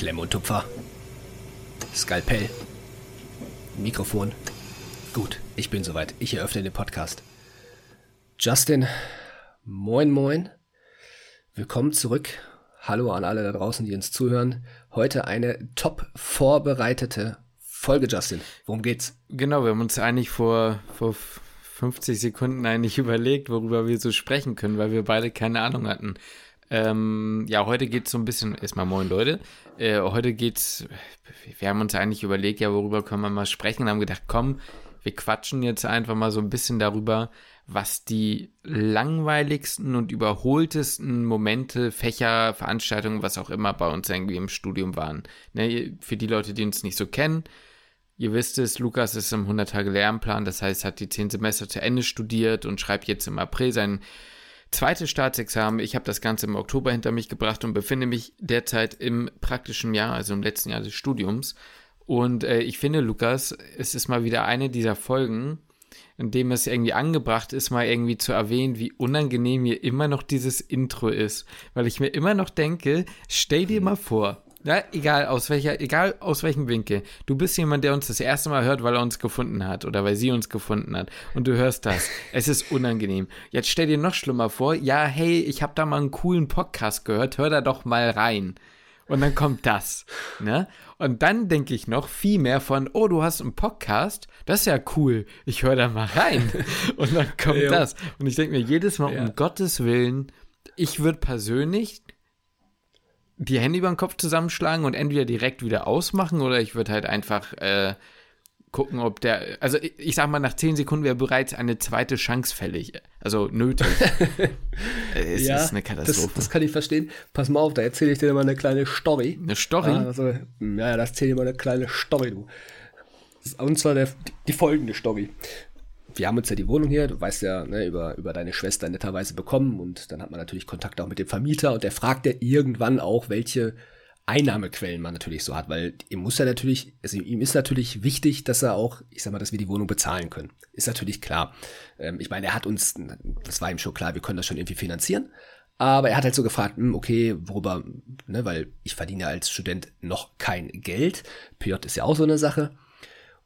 Klemm und Tupfer. Skalpell. Mikrofon. Gut, ich bin soweit. Ich eröffne den Podcast. Justin, moin moin. Willkommen zurück. Hallo an alle da draußen, die uns zuhören. Heute eine top vorbereitete Folge, Justin. Worum geht's? Genau, wir haben uns eigentlich vor, vor 50 Sekunden eigentlich überlegt, worüber wir so sprechen können, weil wir beide keine Ahnung hatten. Ähm, ja, heute geht es so ein bisschen, erstmal moin Leute, äh, heute geht's, wir haben uns eigentlich überlegt, ja, worüber können wir mal sprechen haben gedacht, komm, wir quatschen jetzt einfach mal so ein bisschen darüber, was die langweiligsten und überholtesten Momente, Fächer, Veranstaltungen, was auch immer bei uns irgendwie im Studium waren. Ne, für die Leute, die uns nicht so kennen, ihr wisst es, Lukas ist im 100-Tage-Lernplan, das heißt, hat die 10 Semester zu Ende studiert und schreibt jetzt im April sein zweites Staatsexamen. Ich habe das Ganze im Oktober hinter mich gebracht und befinde mich derzeit im praktischen Jahr, also im letzten Jahr des Studiums. Und äh, ich finde, Lukas, es ist mal wieder eine dieser Folgen, in dem es irgendwie angebracht ist, mal irgendwie zu erwähnen, wie unangenehm mir immer noch dieses Intro ist. Weil ich mir immer noch denke, stell dir mal vor, ja, egal aus welcher, egal aus welchem Winkel. Du bist jemand, der uns das erste Mal hört, weil er uns gefunden hat oder weil sie uns gefunden hat. Und du hörst das. Es ist unangenehm. Jetzt stell dir noch schlimmer vor. Ja, hey, ich habe da mal einen coolen Podcast gehört. Hör da doch mal rein. Und dann kommt das. Ne? Und dann denke ich noch viel mehr von, oh, du hast einen Podcast. Das ist ja cool. Ich höre da mal rein. Und dann kommt das. Und ich denke mir jedes Mal, ja. um Gottes Willen, ich würde persönlich die Hände über den Kopf zusammenschlagen und entweder direkt wieder ausmachen oder ich würde halt einfach äh, gucken, ob der, also ich, ich sag mal, nach zehn Sekunden wäre bereits eine zweite Chance fällig, also nötig. es ja, ist eine Katastrophe. Das, das, kann ich verstehen. Pass mal auf, da erzähle ich dir mal eine kleine Story. Eine Story? Ah, also, ja, das erzähle ich mal eine kleine Story, du. Und zwar der, die folgende Story wir haben uns ja die Wohnung hier, du weißt ja, ne, über, über deine Schwester netterweise bekommen und dann hat man natürlich Kontakt auch mit dem Vermieter und der fragt ja irgendwann auch, welche Einnahmequellen man natürlich so hat, weil ihm muss ja natürlich, also ihm ist natürlich wichtig, dass er auch, ich sag mal, dass wir die Wohnung bezahlen können. Ist natürlich klar. Ähm, ich meine, er hat uns, das war ihm schon klar, wir können das schon irgendwie finanzieren. Aber er hat halt so gefragt, hm, okay, worüber, ne, weil ich verdiene als Student noch kein Geld. PJ ist ja auch so eine Sache.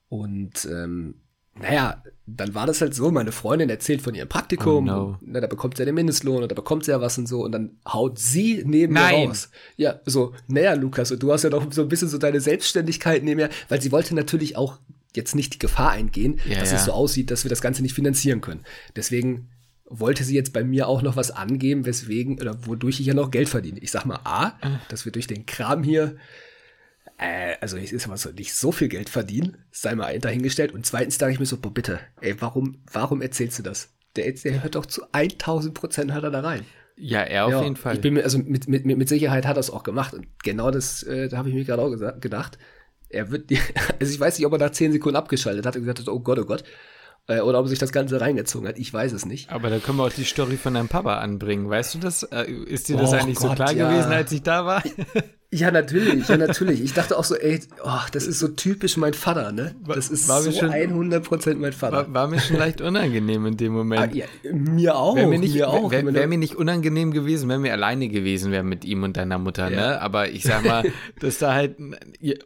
Und ähm, naja, dann war das halt so, meine Freundin erzählt von ihrem Praktikum, oh no. na, da bekommt sie ja den Mindestlohn und da bekommt sie ja was und so und dann haut sie neben Nein. mir raus. Ja, so, naja, Lukas, und du hast ja noch so ein bisschen so deine Selbstständigkeit neben mir, weil sie wollte natürlich auch jetzt nicht die Gefahr eingehen, ja, dass ja. es so aussieht, dass wir das Ganze nicht finanzieren können. Deswegen wollte sie jetzt bei mir auch noch was angeben, weswegen, oder wodurch ich ja noch Geld verdiene. Ich sag mal A, ah. dass wir durch den Kram hier äh, also ich ist aber so nicht so viel Geld verdienen, sei mal dahingestellt. Und zweitens dachte ich mir so, boah, bitte, ey, warum, warum erzählst du das? Der, der hört doch zu 1000 Prozent hört er da rein. Ja, er auf ja, jeden Fall. Ich bin mir, also mit, mit, mit Sicherheit hat er es auch gemacht. Und genau das, äh, da habe ich mir gerade auch gesagt, gedacht. Er wird, also ich weiß nicht, ob er nach 10 Sekunden abgeschaltet hat und gesagt hat, oh Gott, oh Gott. Äh, oder ob er sich das Ganze reingezogen hat. Ich weiß es nicht. Aber da können wir auch die Story von deinem Papa anbringen. Weißt du das? Äh, ist dir das oh eigentlich Gott, so klar ja. gewesen, als ich da war? Ja, natürlich, ja, natürlich. Ich dachte auch so, ey, oh, das ist so typisch mein Vater, ne? Das ist war so schon, 100% mein Vater. War, war, mir schon leicht unangenehm in dem Moment. Ah, ja, mir auch, wär mir, nicht, mir auch. Wäre wär mir nicht unangenehm gewesen, wenn wir alleine gewesen wären mit ihm und deiner Mutter, ja. ne? Aber ich sag mal, dass da halt,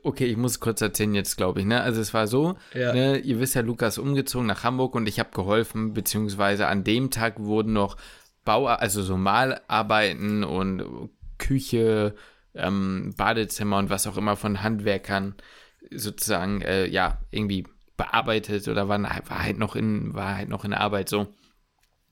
okay, ich muss kurz erzählen jetzt, glaube ich, ne? Also es war so, ja. ne? Ihr wisst ja, Lukas umgezogen nach Hamburg und ich habe geholfen, beziehungsweise an dem Tag wurden noch Bau, also so Malarbeiten und Küche, ähm, Badezimmer und was auch immer von Handwerkern sozusagen, äh, ja, irgendwie bearbeitet oder war, war, halt noch in, war halt noch in Arbeit so.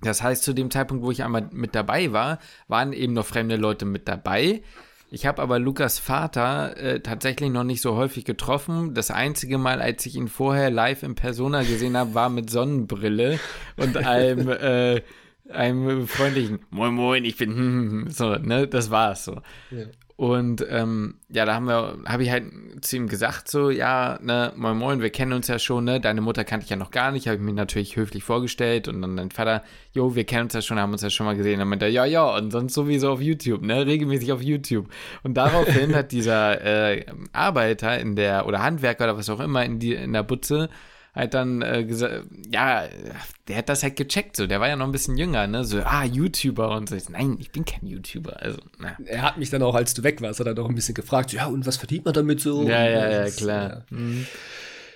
Das heißt, zu dem Zeitpunkt, wo ich einmal mit dabei war, waren eben noch fremde Leute mit dabei. Ich habe aber Lukas Vater äh, tatsächlich noch nicht so häufig getroffen. Das einzige Mal, als ich ihn vorher live in Persona gesehen habe, war mit Sonnenbrille und einem, äh, einem freundlichen Moin Moin, ich bin so, ne, das war's so. Ja. Und ähm, ja, da haben wir, habe ich halt zu ihm gesagt, so, ja, ne, moin moin, wir kennen uns ja schon, ne? Deine Mutter kannte ich ja noch gar nicht, habe ich mir natürlich höflich vorgestellt und dann dein Vater, jo, wir kennen uns ja schon, haben uns ja schon mal gesehen. Dann meinte er, ja, ja, und sonst sowieso auf YouTube, ne? Regelmäßig auf YouTube. Und daraufhin hat dieser äh, Arbeiter in der, oder Handwerker oder was auch immer in, die, in der Butze, halt dann äh, gesagt, ja, der hat das halt gecheckt, so, der war ja noch ein bisschen jünger, ne, so, ah, YouTuber und so. Nein, ich bin kein YouTuber, also, na. Er hat mich dann auch, als du weg warst, hat er doch ein bisschen gefragt, ja, und was verdient man damit so? Ja, ja, ja, klar. Ja, Mhm.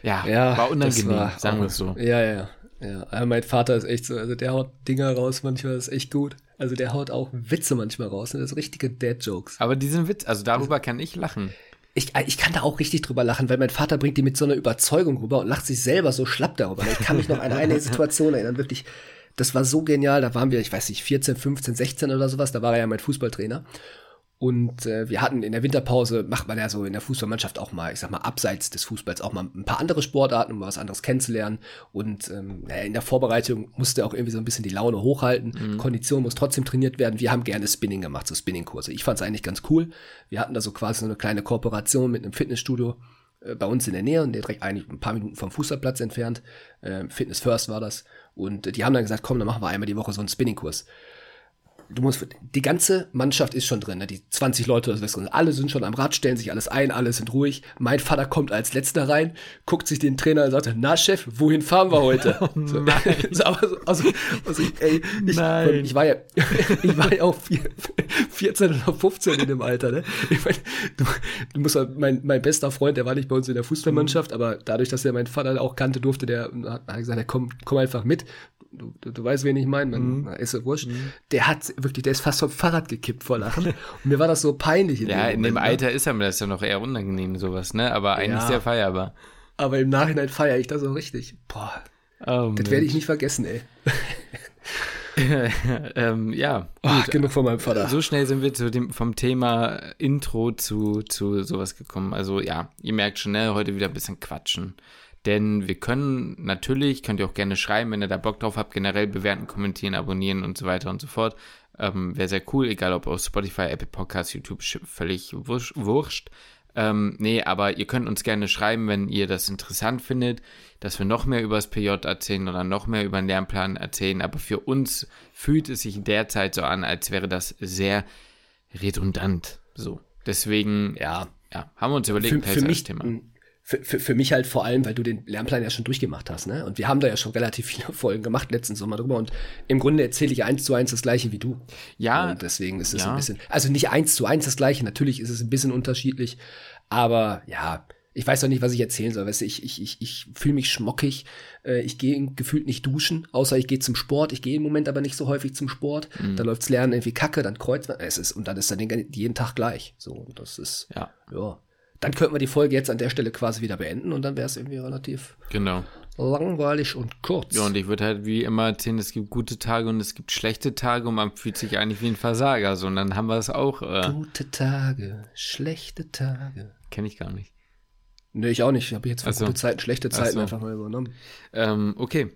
Ja, Ja, war unangenehm, war sagen wir es so. Ja, ja, ja. Aber mein Vater ist echt so, also der haut Dinger raus manchmal, das ist echt gut. Also der haut auch Witze manchmal raus, ne? das sind richtige Dad-Jokes. Aber diesen Witz, also darüber kann ich lachen. Ich, ich kann da auch richtig drüber lachen, weil mein Vater bringt die mit so einer Überzeugung rüber und lacht sich selber so schlapp darüber. Ich kann mich noch an eine Situation erinnern, wirklich, das war so genial, da waren wir, ich weiß nicht, 14, 15, 16 oder sowas, da war er ja mein Fußballtrainer. Und äh, wir hatten in der Winterpause, macht man ja so in der Fußballmannschaft auch mal, ich sag mal, abseits des Fußballs auch mal ein paar andere Sportarten, um mal was anderes kennenzulernen. Und ähm, naja, in der Vorbereitung musste auch irgendwie so ein bisschen die Laune hochhalten. Kondition muss trotzdem trainiert werden. Wir haben gerne Spinning gemacht, so Spinning-Kurse. Ich fand es eigentlich ganz cool. Wir hatten da so quasi so eine kleine Kooperation mit einem Fitnessstudio äh, bei uns in der Nähe und der direkt eigentlich ein paar Minuten vom Fußballplatz entfernt. Ähm, Fitness First war das. Und äh, die haben dann gesagt, komm, dann machen wir einmal die Woche so einen Spinning-Kurs du musst, die ganze Mannschaft ist schon drin, ne? die 20 Leute oder so, alle sind schon am Rad, stellen sich alles ein, alle sind ruhig. Mein Vater kommt als letzter rein, guckt sich den Trainer und sagt, na Chef, wohin fahren wir heute? so, so, also, also, ey, ich, ich war ja, ich war ja auch vier, 14 oder 15 in dem Alter, ne? Ich mein, du, du musst halt, mein, mein bester Freund, der war nicht bei uns in der Fußballmannschaft, aber dadurch, dass er meinen Vater auch kannte, durfte der, hat hat gesagt, komm, komm einfach mit. Du, du, du weißt, wen ich meine, man ist ja wurscht. Der hat wirklich, der ist fast vom Fahrrad gekippt vor Lachen. Und mir war das so peinlich. Ja, in dem ne? Alter ist einem das ja noch eher unangenehm, sowas, ne? Aber eigentlich Ja. sehr feierbar. Aber im Nachhinein feiere ich das so richtig. Boah, Oh, das werde ich nicht vergessen, ey. ähm, ja, Oh, genug von meinem Vater. so schnell sind wir zu dem, vom Thema Intro zu, zu sowas gekommen. Also ja, ihr merkt schon, ne, heute wieder ein bisschen quatschen. Denn wir können natürlich, könnt ihr auch gerne schreiben, wenn ihr da Bock drauf habt, generell bewerten, kommentieren, abonnieren und so weiter und so fort. Ähm, Wäre sehr cool, egal ob auf Spotify, Apple Podcasts, YouTube, völlig wurscht. Ähm, nee, aber ihr könnt uns gerne schreiben, wenn ihr das interessant findet, dass wir noch mehr über das PJ erzählen oder noch mehr über den Lernplan erzählen. Aber für uns fühlt es sich derzeit so an, als wäre das sehr redundant. So. Deswegen, ja, ja, haben wir uns überlegt, für, für mich, Thema. Für, für, für mich halt vor allem, weil du den Lernplan ja schon durchgemacht hast, ne? Und wir haben da ja schon relativ viele Folgen gemacht letzten Sommer drüber und im Grunde erzähle ich eins zu eins das gleiche wie du. Ja, Und deswegen ist es ja. ein bisschen, also nicht eins zu eins das gleiche, natürlich ist es ein bisschen unterschiedlich, aber ja, ich weiß doch nicht, was ich erzählen soll. Weißt du, ich, ich, ich, ich fühle mich schmockig. Äh, ich gehe gefühlt nicht duschen, außer ich gehe zum Sport. Ich gehe im Moment aber nicht so häufig zum Sport. Mhm. Dann läuft's Lernen irgendwie kacke, dann kreuzt man. Es ist, und dann ist dann den, jeden Tag gleich. So, und das ist, ja, ja. Dann könnten wir die Folge jetzt an der Stelle quasi wieder beenden und dann wäre es irgendwie relativ genau. langweilig und kurz. Ja, und ich würde halt wie immer erzählen, es gibt gute Tage und es gibt schlechte Tage und man fühlt sich eigentlich wie ein Versager. So, und dann haben wir es auch, äh, Gute Tage, schlechte Tage. kenne ich gar nicht. Nee, ich auch nicht. Ich habe jetzt für so. gute Zeiten, schlechte Zeiten so. einfach mal übernommen. Ähm, okay.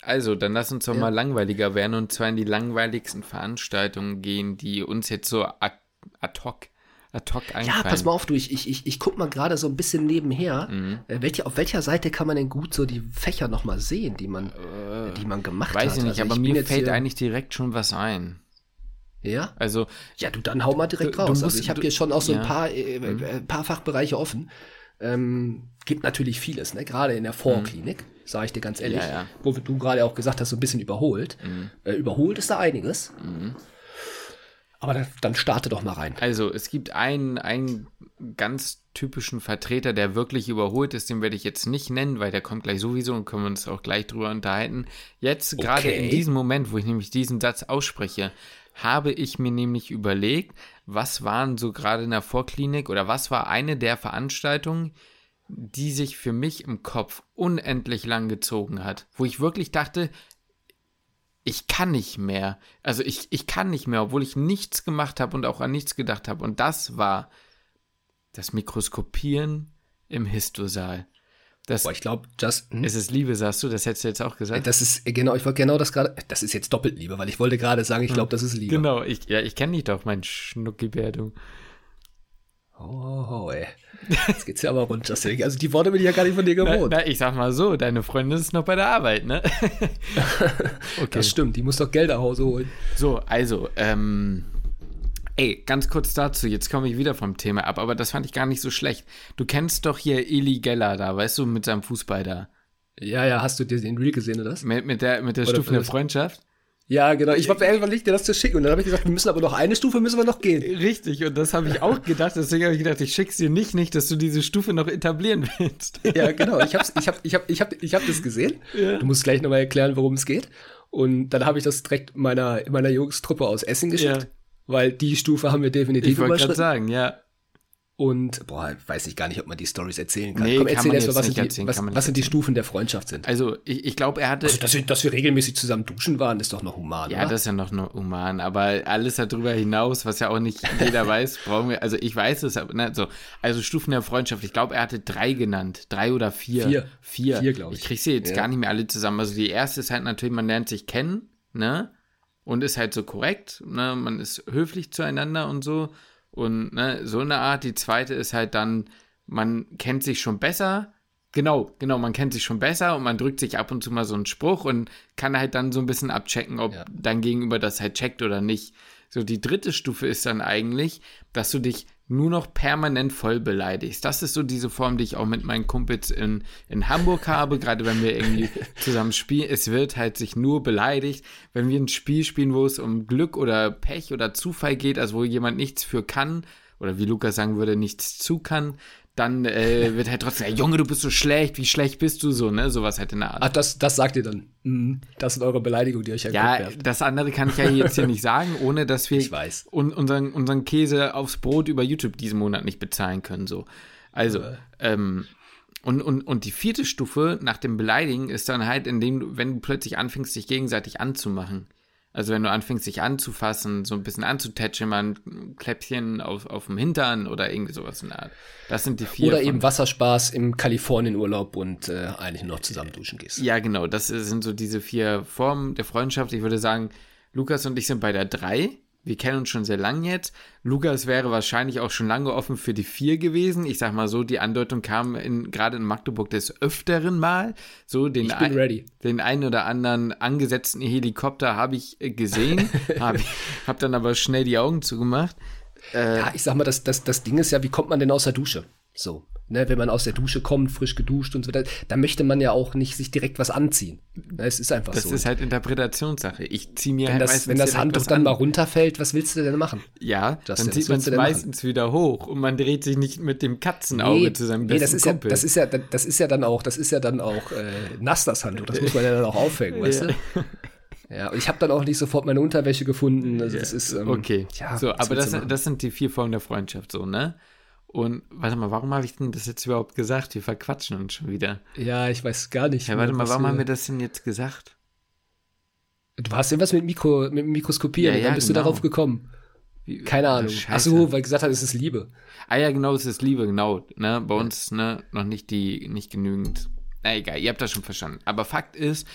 Also, dann lass uns doch Ja. mal langweiliger werden und zwar in die langweiligsten Veranstaltungen gehen, die uns jetzt so ad, ad hoc, ad hoc einfallen. Ja, pass mal auf, du, ich, ich, ich, ich guck mal gerade so ein bisschen nebenher. Äh, welche, auf welcher Seite kann man denn gut so die Fächer nochmal sehen, die man, äh, die man gemacht hat? Weiß ich nicht, Also aber bin mir fällt eigentlich direkt schon was ein. Ja? Also, Ja, du, dann hau mal direkt Du- du raus. musst- also ich habe du- hier schon auch so ein ja. Mhm. paar, äh, äh, paar Fachbereiche offen. Ähm, gibt natürlich vieles, ne? Gerade in der Vorklinik, sage ich dir ganz ehrlich, Mhm. Ja, ja. wo du gerade auch gesagt hast, so ein bisschen überholt. Mhm. Äh, überholt ist da einiges. Aber dann, dann starte doch mal rein. Also, es gibt einen, einen ganz typischen Vertreter, der wirklich überholt ist, den werde ich jetzt nicht nennen, weil der kommt gleich sowieso und können wir uns auch gleich drüber unterhalten. Jetzt, gerade in Okay. diesem Moment, wo ich nämlich diesen Satz ausspreche, habe ich mir nämlich überlegt, was waren so gerade in der Vorklinik oder was war eine der Veranstaltungen, die sich für mich im Kopf unendlich lang gezogen hat, wo ich wirklich dachte, ich kann nicht mehr. Also ich, ich kann nicht mehr, obwohl ich nichts gemacht habe und auch an nichts gedacht habe. Und das war das Mikroskopieren im Histosaal. Das Boah, ich glaube, just, hm? ist es Liebe, sagst du? Das hättest du jetzt auch gesagt? das ist äh, genau, ich wollte genau das gerade, das ist jetzt doppelt Liebe, weil ich wollte gerade sagen, ich glaube, das ist Liebe. Genau, ich, ja, ich kenne dich doch, mein Schnuckibär, du. Oh, ey. Jetzt geht's ja aber runter. Also die Worte bin ich ja gar nicht von dir Na, gewohnt. na, ich sag mal so, deine Freundin ist noch bei der Arbeit, ne? okay. Das stimmt, die muss doch Geld nach Hause holen. So, also, ähm, ey, ganz kurz dazu, jetzt komme ich wieder vom Thema ab, aber das fand ich gar nicht so schlecht. Du kennst doch hier Eli Geller da, weißt du, mit seinem Fußball da. Ja, ja, hast du dir den Reel gesehen oder das? Mit, mit der, mit der Stufe der Freundschaft? Ja, genau. Ich einfach nicht, dir das zu schicken. Und dann habe ich gesagt, wir müssen aber noch eine Stufe, müssen wir noch gehen. Richtig, und das habe ich auch gedacht. Deswegen habe ich gedacht, ich schick's dir nicht, nicht, dass du diese Stufe noch etablieren willst. Ja, genau. Ich habe ich hab, ich hab, ich hab, ich hab das gesehen. Ja. Du musst gleich nochmal erklären, worum es geht. Und dann habe ich das direkt meiner, meiner Jungstruppe aus Essen geschickt. Ja. Weil die Stufe haben wir definitiv ich überschritten. Ich wollte gerade sagen, ja. Und, boah, weiß ich gar nicht, ob man die Stories erzählen kann. Nee, Komm, erzähl erst mal, was, die, erzählen, was, was sind die Stufen der Freundschaft sind. Also, ich, ich glaube, er hatte. Also, dass wir, dass wir regelmäßig zusammen duschen waren, ist doch noch human, Ja, oder? das ist ja noch, noch human. Aber alles darüber hinaus, was ja auch nicht jeder weiß, brauchen wir. Also, ich weiß es, aber, ne, so. Also, Stufen der Freundschaft. Ich glaube, er hatte drei genannt. Drei oder vier. Vier. Vier, vier glaube ich. Ich kriege sie jetzt ja. gar nicht mehr alle zusammen. Also, die erste ist halt natürlich, man lernt sich kennen, ne? Und ist halt so korrekt, ne? Man ist höflich zueinander und so. Und ne, so eine Art. Die zweite ist halt dann, man kennt sich schon besser. Genau, genau, man kennt sich schon besser und man drückt sich ab und zu mal so einen Spruch und kann halt dann so ein bisschen abchecken, ob ja. dein Gegenüber das halt checkt oder nicht. So, die dritte Stufe ist dann eigentlich, dass du dich nur noch permanent voll beleidigst. Das ist so diese Form, die ich auch mit meinen Kumpels in, in Hamburg habe, gerade wenn wir irgendwie zusammen spielen. Es wird halt sich nur beleidigt. Wenn wir ein Spiel spielen, wo es um Glück oder Pech oder Zufall geht, also wo jemand nichts für kann, oder wie Lukas sagen würde, nichts zu kann, dann äh, wird halt trotzdem, hey, Junge, du bist so schlecht, wie schlecht bist du so, ne? Sowas halt in der Art. Ach, das, das sagt ihr dann. Mhm. Das sind eure Beleidigungen, die euch ja Ja, das andere kann ich ja jetzt hier nicht sagen, ohne dass wir. Un unseren, unseren Käse aufs Brot über YouTube diesen Monat nicht bezahlen können, so. Also, äh. ähm, und, und, und die vierte Stufe nach dem Beleidigen ist dann halt, indem du, wenn du plötzlich anfängst, dich gegenseitig anzumachen. Also wenn du anfängst, sich anzufassen, so ein bisschen anzutatschen, mal ein Kläppchen auf, auf dem Hintern oder irgendwie sowas in der Art. Das sind die vier. Oder eben Wasserspaß im Kalifornien-Urlaub und äh, eigentlich noch zusammen duschen gehst. Ja, genau. Das sind so diese vier Formen der Freundschaft. Ich würde sagen, Lukas und ich sind bei der drei wir kennen uns schon sehr lange jetzt. Lukas wäre wahrscheinlich auch schon lange offen für die vier gewesen. Ich sag mal so, die Andeutung kam in, gerade in Magdeburg des Öfteren mal. So den, ein, den einen oder anderen angesetzten Helikopter habe ich äh, gesehen, habe hab dann aber schnell die Augen zugemacht. Äh, ja, ich sag mal, das, das, das Ding ist ja, wie kommt man denn aus der Dusche? So ne, wenn man aus der Dusche kommt, frisch geduscht und so weiter, da möchte man ja auch nicht sich direkt was anziehen. Ne, es ist einfach das so. Das ist halt Interpretationssache. Ich ziehe mir wenn halt das, meistens Wenn das Handtuch dann mal runterfällt, was willst du denn machen? Ja, das, dann zieht man es meistens machen? wieder hoch und man dreht sich nicht mit dem Katzenauge nee, zu seinem nee, besten das ist Kumpel. Ja, das ist ja, das ist ja dann auch, das ist ja dann auch äh, nass, das Handtuch. Das muss man ja dann auch aufhängen, weißt du? Ja, und ich habe dann auch nicht sofort meine Unterwäsche gefunden. Also das ist ähm, okay. Ja, so, aber das, das sind die vier Formen der Freundschaft, so ne? Und warte mal, warum habe ich denn das jetzt überhaupt gesagt? Wir verquatschen uns schon wieder. Ja, ich weiß gar nicht. Ja, warte mal, warum haben wir das denn jetzt gesagt? Du hast irgendwas mit, Mikro, mit Mikroskopieren, ja, ja, dann bist genau. du darauf gekommen. Keine Ahnung. Achso, weil gesagt hat, es ist Liebe. Ah ja, genau, es ist Liebe, genau. Ne? Bei uns ne, noch nicht die, nicht genügend. Na egal, ihr habt das schon verstanden. Aber Fakt ist,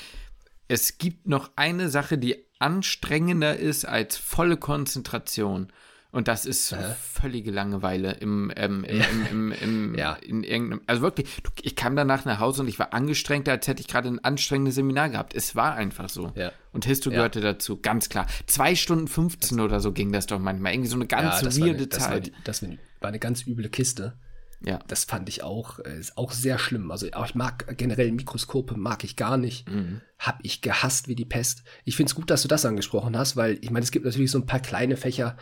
es gibt noch eine Sache, die anstrengender ist als volle Konzentration. Und das ist äh? völlige Langeweile im, ähm, im, im, im, ja. in irgendeinem, also wirklich, ich kam danach nach Hause und ich war angestrengter, als hätte ich gerade ein anstrengendes Seminar gehabt. Es war einfach so. Ja. Und Histo ja. gehörte dazu, ganz klar. Zwei Stunden 15 das oder so ging das doch manchmal. Irgendwie so eine ganz ja, weirde eine, das Zeit. War, das war eine ganz üble Kiste. Ja. Das fand ich auch, äh, ist auch sehr schlimm. Also ich mag generell Mikroskope, mag ich gar nicht. Mhm. Hab ich gehasst wie die Pest. Ich finde es gut, dass du das angesprochen hast, weil ich meine, es gibt natürlich so ein paar kleine Fächer,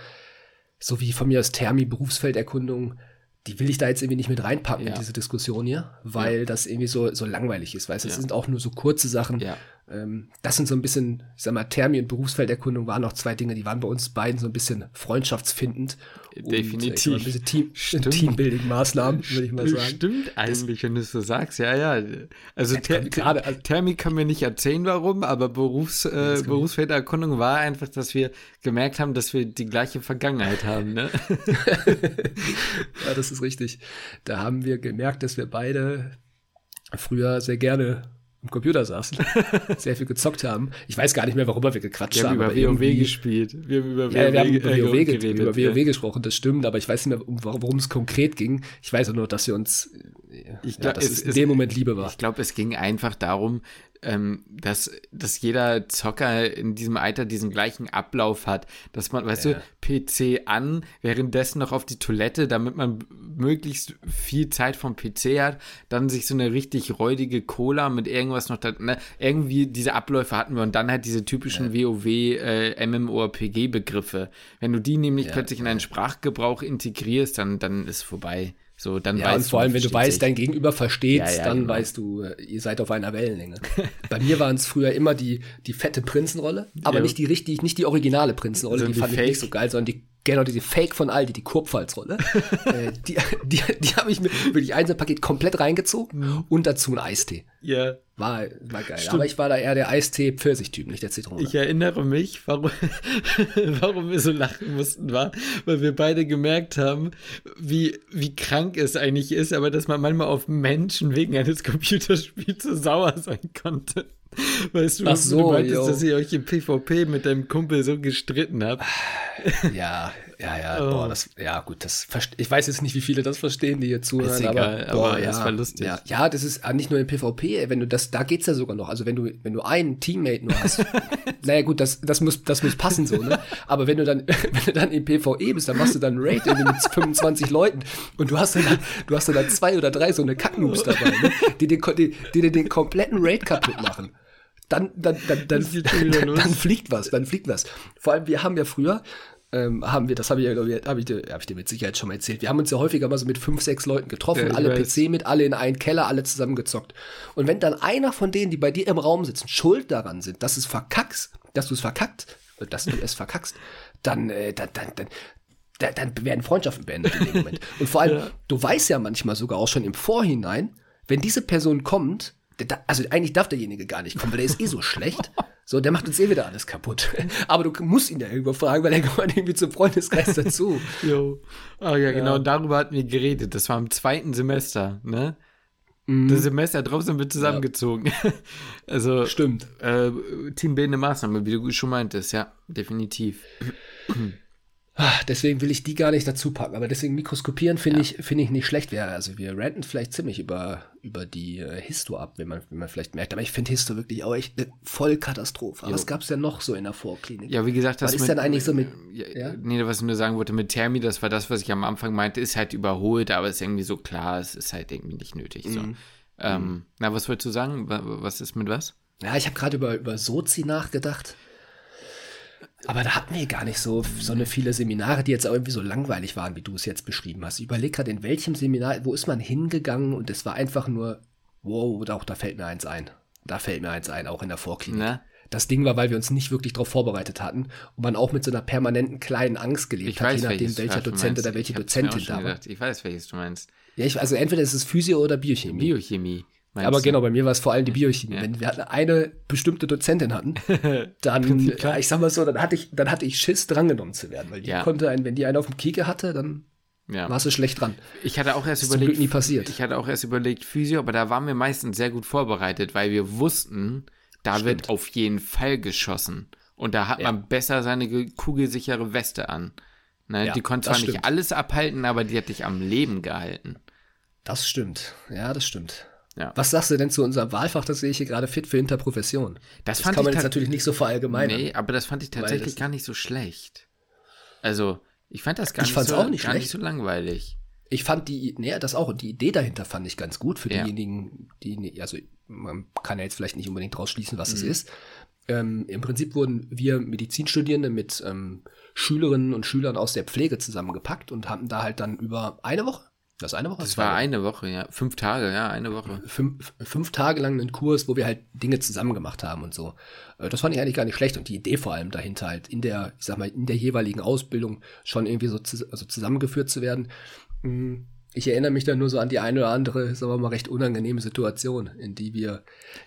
so wie von mir aus Thermi, Berufsfelderkundung, die will ich da jetzt irgendwie nicht mit reinpacken ja. in diese Diskussion hier, weil ja. das irgendwie so, so langweilig ist, weißt du, ja. sind auch nur so kurze Sachen. Ja. Ähm, das sind so ein bisschen, ich sag mal, Thermi und Berufsfelderkundung waren noch zwei Dinge, die waren bei uns beiden so ein bisschen freundschaftsfindend. Definitiv. Und, äh, ein bisschen Team, Teambuilding-Maßnahmen, würde ich mal sagen. Stimmt eigentlich, wenn du es so sagst, ja, ja. Also, Ther gerade, also Thermi kann mir nicht erzählen, warum, aber Berufs, äh, Berufsfelderkundung war einfach, dass wir gemerkt haben, dass wir die gleiche Vergangenheit haben, ne? ja, das ist richtig. Da haben wir gemerkt, dass wir beide früher sehr gerne am Computer saßen, sehr viel gezockt haben. Ich weiß gar nicht mehr, worüber wir gequatscht haben. Wir haben über WoW gespielt. Wir haben über WoW, ja, wir haben über, WoW, geredet, über WoW ja. gesprochen, das stimmt, aber ich weiß nicht mehr, worum es konkret ging. Ich weiß nur, dass wir uns, ich glaub, ja, dass es, es in dem Moment Liebe war. Ich glaube, es ging einfach darum, ähm, dass, dass jeder Zocker in diesem Alter diesen gleichen Ablauf hat. Dass man, weißt ja. du, PC an, währenddessen noch auf die Toilette, damit man möglichst viel Zeit vom PC hat, dann sich so eine richtig räudige Cola mit irgendwas noch da, ne, irgendwie diese Abläufe hatten wir und dann halt diese typischen ja. WoW äh, MMORPG-Begriffe. Wenn du die nämlich ja, plötzlich in einen Sprachgebrauch integrierst, dann, dann ist vorbei. So, dann ja, weißt und vor allem, wenn du weißt, sich. dein Gegenüber versteht, ja, ja, dann genau. weißt du, ihr seid auf einer Wellenlänge. Bei mir waren es früher immer die, die fette Prinzenrolle, aber nicht die richtig, nicht die originale Prinzenrolle, so die, die fand Fake. ich nicht so geil, sondern die Genau, diese Fake von Aldi, die Kurpfalzrolle. äh, die die, die habe ich mir wirklich Einzelpaket komplett reingezogen mhm. und dazu ein Eistee. Ja. War, war geil. Stimmt. Aber ich war da eher der Eistee-Pfirsich-Typ, nicht der Zitrone. Ich erinnere mich, warum, warum wir so lachen mussten, war, weil wir beide gemerkt haben, wie, wie krank es eigentlich ist, aber dass man manchmal auf Menschen wegen eines Computerspiels so sauer sein konnte. Weißt du, Ach so, du meintest, yo. dass ihr euch im PvP mit deinem Kumpel so gestritten habt. Ja, ja, ja, oh. boah, das, ja, gut, das, ich weiß jetzt nicht, wie viele das verstehen, die hier zuhören, egal, aber, boah, aber ja, das war lustig. Ja, ja, das ist nicht nur im PvP, wenn du das, da geht's ja sogar noch, also wenn du, wenn du einen Teammate nur hast, naja, gut, das, das muss, das muss passen so, ne, aber wenn du dann, wenn du dann im PvE bist, dann machst du dann Raid mit 25 Leuten und du hast dann, du hast dann zwei oder drei so eine Kacknoobs dabei, ne, die, den, die, die, die den kompletten Raid kaputt machen dann, dann, dann, dann, dann, dann, fliegt was, dann fliegt was. Vor allem, wir haben ja früher, ähm, haben wir, das habe ich ich, habe ich, hab ich dir mit Sicherheit schon mal erzählt. Wir haben uns ja häufiger mal so mit fünf, sechs Leuten getroffen, ja, alle weiß. PC mit, alle in einen Keller, alle zusammengezockt. Und wenn dann einer von denen, die bei dir im Raum sitzen, schuld daran sind, dass es verkackst, dass du es verkackt, dass du es verkackst, dann, äh, dann, dann, dann, dann werden Freundschaften beendet in dem Moment. Und vor allem, ja. du weißt ja manchmal sogar auch schon im Vorhinein, wenn diese Person kommt, also eigentlich darf derjenige gar nicht kommen, weil der ist eh so schlecht. So, der macht uns eh wieder alles kaputt. Aber du musst ihn ja irgendwo fragen, weil er gehört irgendwie zum Freundeskreis dazu. jo. Oh ja, genau, ja. darüber hatten wir geredet. Das war im zweiten Semester, ne? Mhm. Das Semester drauf sind wir zusammengezogen. Ja. also, Stimmt. Äh, teambildende Maßnahme, wie du schon meintest, ja, definitiv. Ah, deswegen will ich die gar nicht dazu packen, aber deswegen mikroskopieren finde ja. ich, finde ich nicht schlecht. also wir ranten vielleicht ziemlich über, über die äh, Histo ab, wenn man, wenn man vielleicht merkt. Aber ich finde Histo wirklich auch echt eine Vollkatastrophe. Aber jo. was gab es ja noch so in der Vorklinik? Ja, wie gesagt, das was ist dann eigentlich so mit. Ja, ja? Nee, was ich nur sagen wollte, mit Thermi, das war das, was ich am Anfang meinte, ist halt überholt, aber ist irgendwie so klar, es ist halt irgendwie nicht nötig. So. Mhm. Ähm, mhm. Na, was wolltest du sagen? Was ist mit was? Ja, ich habe gerade über, über Sozi nachgedacht. Aber da hatten wir gar nicht so, so eine viele Seminare, die jetzt auch irgendwie so langweilig waren, wie du es jetzt beschrieben hast. Ich überlege gerade, in welchem Seminar, wo ist man hingegangen und es war einfach nur, wow, auch da fällt mir eins ein. Da fällt mir eins ein, auch in der Vorklinik. Na? Das Ding war, weil wir uns nicht wirklich darauf vorbereitet hatten und man auch mit so einer permanenten kleinen Angst gelebt ich hat, weiß, je nachdem, welcher Dozent oder welche Dozentin da war. Ich weiß, welches du meinst. Ja, ich, also entweder ist es Physio oder Biochemie. Biochemie. Aber du? genau, bei mir war es vor allem die Biochemie. Ja. Wenn wir eine bestimmte Dozentin hatten, dann, ja, ich sag mal so, dann hatte ich, dann hatte ich Schiss, drangenommen zu werden, weil die ja. konnte einen, wenn die einen auf dem Kieker hatte, dann ja. warst du schlecht dran. Ich hatte auch erst das überlegt, nie passiert. ich hatte auch erst überlegt Physio, aber da waren wir meistens sehr gut vorbereitet, weil wir wussten, da Stimmt. wird auf jeden Fall geschossen. Und da hat man besser seine kugelsichere Weste an. Ne? die konnte zwar nicht alles abhalten, aber die hat dich am Leben gehalten. Das stimmt. Ja, das stimmt. Ja. Was sagst du denn zu unserem Wahlfach, das sehe ich hier gerade fit für Interprofession? Das, das kann man jetzt natürlich nicht so verallgemeinern. Nee, aber das fand ich tatsächlich gar nicht so schlecht. Also, ich fand das gar, ich nicht, so, auch nicht, gar nicht so langweilig. Ich fand die, nee, das auch, die Idee dahinter fand ich ganz gut für ja. diejenigen, die, also man kann ja jetzt vielleicht nicht unbedingt rausschließen, was mhm. es ist. Ähm, Im Prinzip wurden wir Medizinstudierende mit ähm, Schülerinnen und Schülern aus der Pflege zusammengepackt und hatten da halt dann über eine Woche, das eine Woche? Das war eine Woche, ja. Fünf Tage, ja, eine Woche. Fünf, fünf Tage lang einen Kurs, wo wir halt Dinge zusammen gemacht haben und so. Äh, das fand ich eigentlich gar nicht schlecht und die Idee vor allem dahinter halt in der, ich sag mal, in der jeweiligen Ausbildung schon irgendwie so also zusammengeführt zu werden. Mm, ich erinnere mich dann nur so an die eine oder andere, sagen wir mal, recht unangenehme Situation, in die wir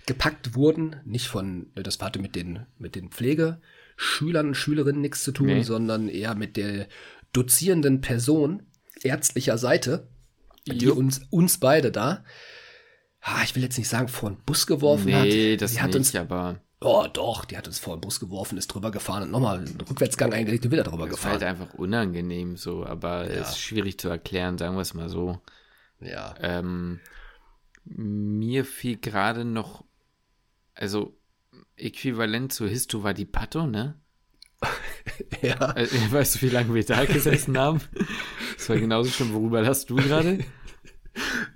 gepackt wurden. Nicht von, das hatte mit den, mit den Pflegeschülern und Schülerinnen nichts zu tun, nee. sondern eher mit der dozierenden Person ärztlicher Seite, die uns, uns beide da, ah, ich will jetzt nicht sagen, vor den Bus geworfen nee, hat. Nee, das die hat nicht, uns, aber. Oh, doch, die hat uns vor den Bus geworfen, ist drüber gefahren und nochmal einen Rückwärtsgang eingelegt und wieder drüber das gefahren. Das ist halt einfach unangenehm so, aber ja. ist schwierig zu erklären, sagen wir es mal so. Ja. Ähm, mir fiel gerade noch also äquivalent zu Histo war die Pato, ne? ja. Äh, weißt du, wie lange wir da gesessen haben? Das war genauso schon, worüber hast du gerade?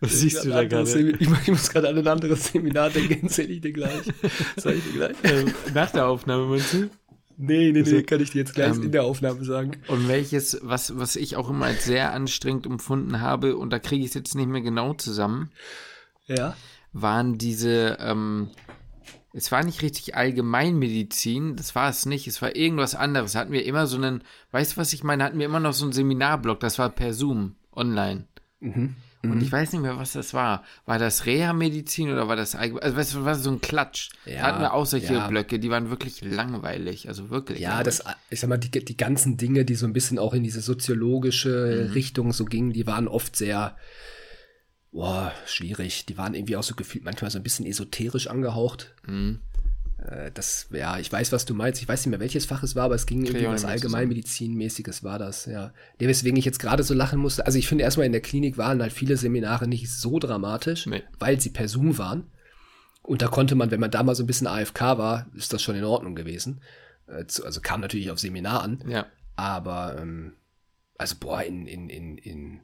Was siehst du da gerade? Ich, ich, muss gerade an ein anderes Seminar denken, erzähle ich dir gleich. Sag ich dir gleich. Ähm, nach der Aufnahme, meinst du? Nee, nee, nee, kann ich dir jetzt gleich ähm, in der Aufnahme sagen. Und welches, was, was ich auch immer als sehr anstrengend empfunden habe, und da kriege ich es jetzt nicht mehr genau zusammen, ja. waren diese, ähm, es war nicht richtig Allgemeinmedizin, das war es nicht, es war irgendwas anderes. Hatten wir immer so einen, weißt du, was ich meine? Hatten wir immer noch so einen Seminarblock, das war per Zoom, online. Mhm. Und mhm. ich weiß nicht mehr, was das war. War das Reha-Medizin oder war das allgemein? Also, weißt du, war so ein Klatsch. Ja, da hatten wir auch solche ja. Blöcke, die waren wirklich langweilig. Also wirklich. Ja, langweilig. das, ich sag mal, die, die ganzen Dinge, die so ein bisschen auch in diese soziologische mhm. Richtung so gingen, die waren oft sehr, boah, schwierig. Die waren irgendwie auch so gefühlt manchmal so ein bisschen esoterisch angehaucht. Mhm. Äh, das, ja, ich weiß, was du meinst. Ich weiß nicht mehr, welches Fach es war, aber es ging irgendwie was Allgemeinmedizinmäßiges war das, ja. Der, weswegen ich jetzt gerade so lachen musste. Also ich finde erstmal in der Klinik waren halt viele Seminare nicht so dramatisch, nee. weil sie per Zoom waren. Und da konnte man, wenn man da mal so ein bisschen AFK war, ist das schon in Ordnung gewesen. Äh, also kam natürlich auf Seminar an. Ja. Aber, ähm, also boah, in, in, in, in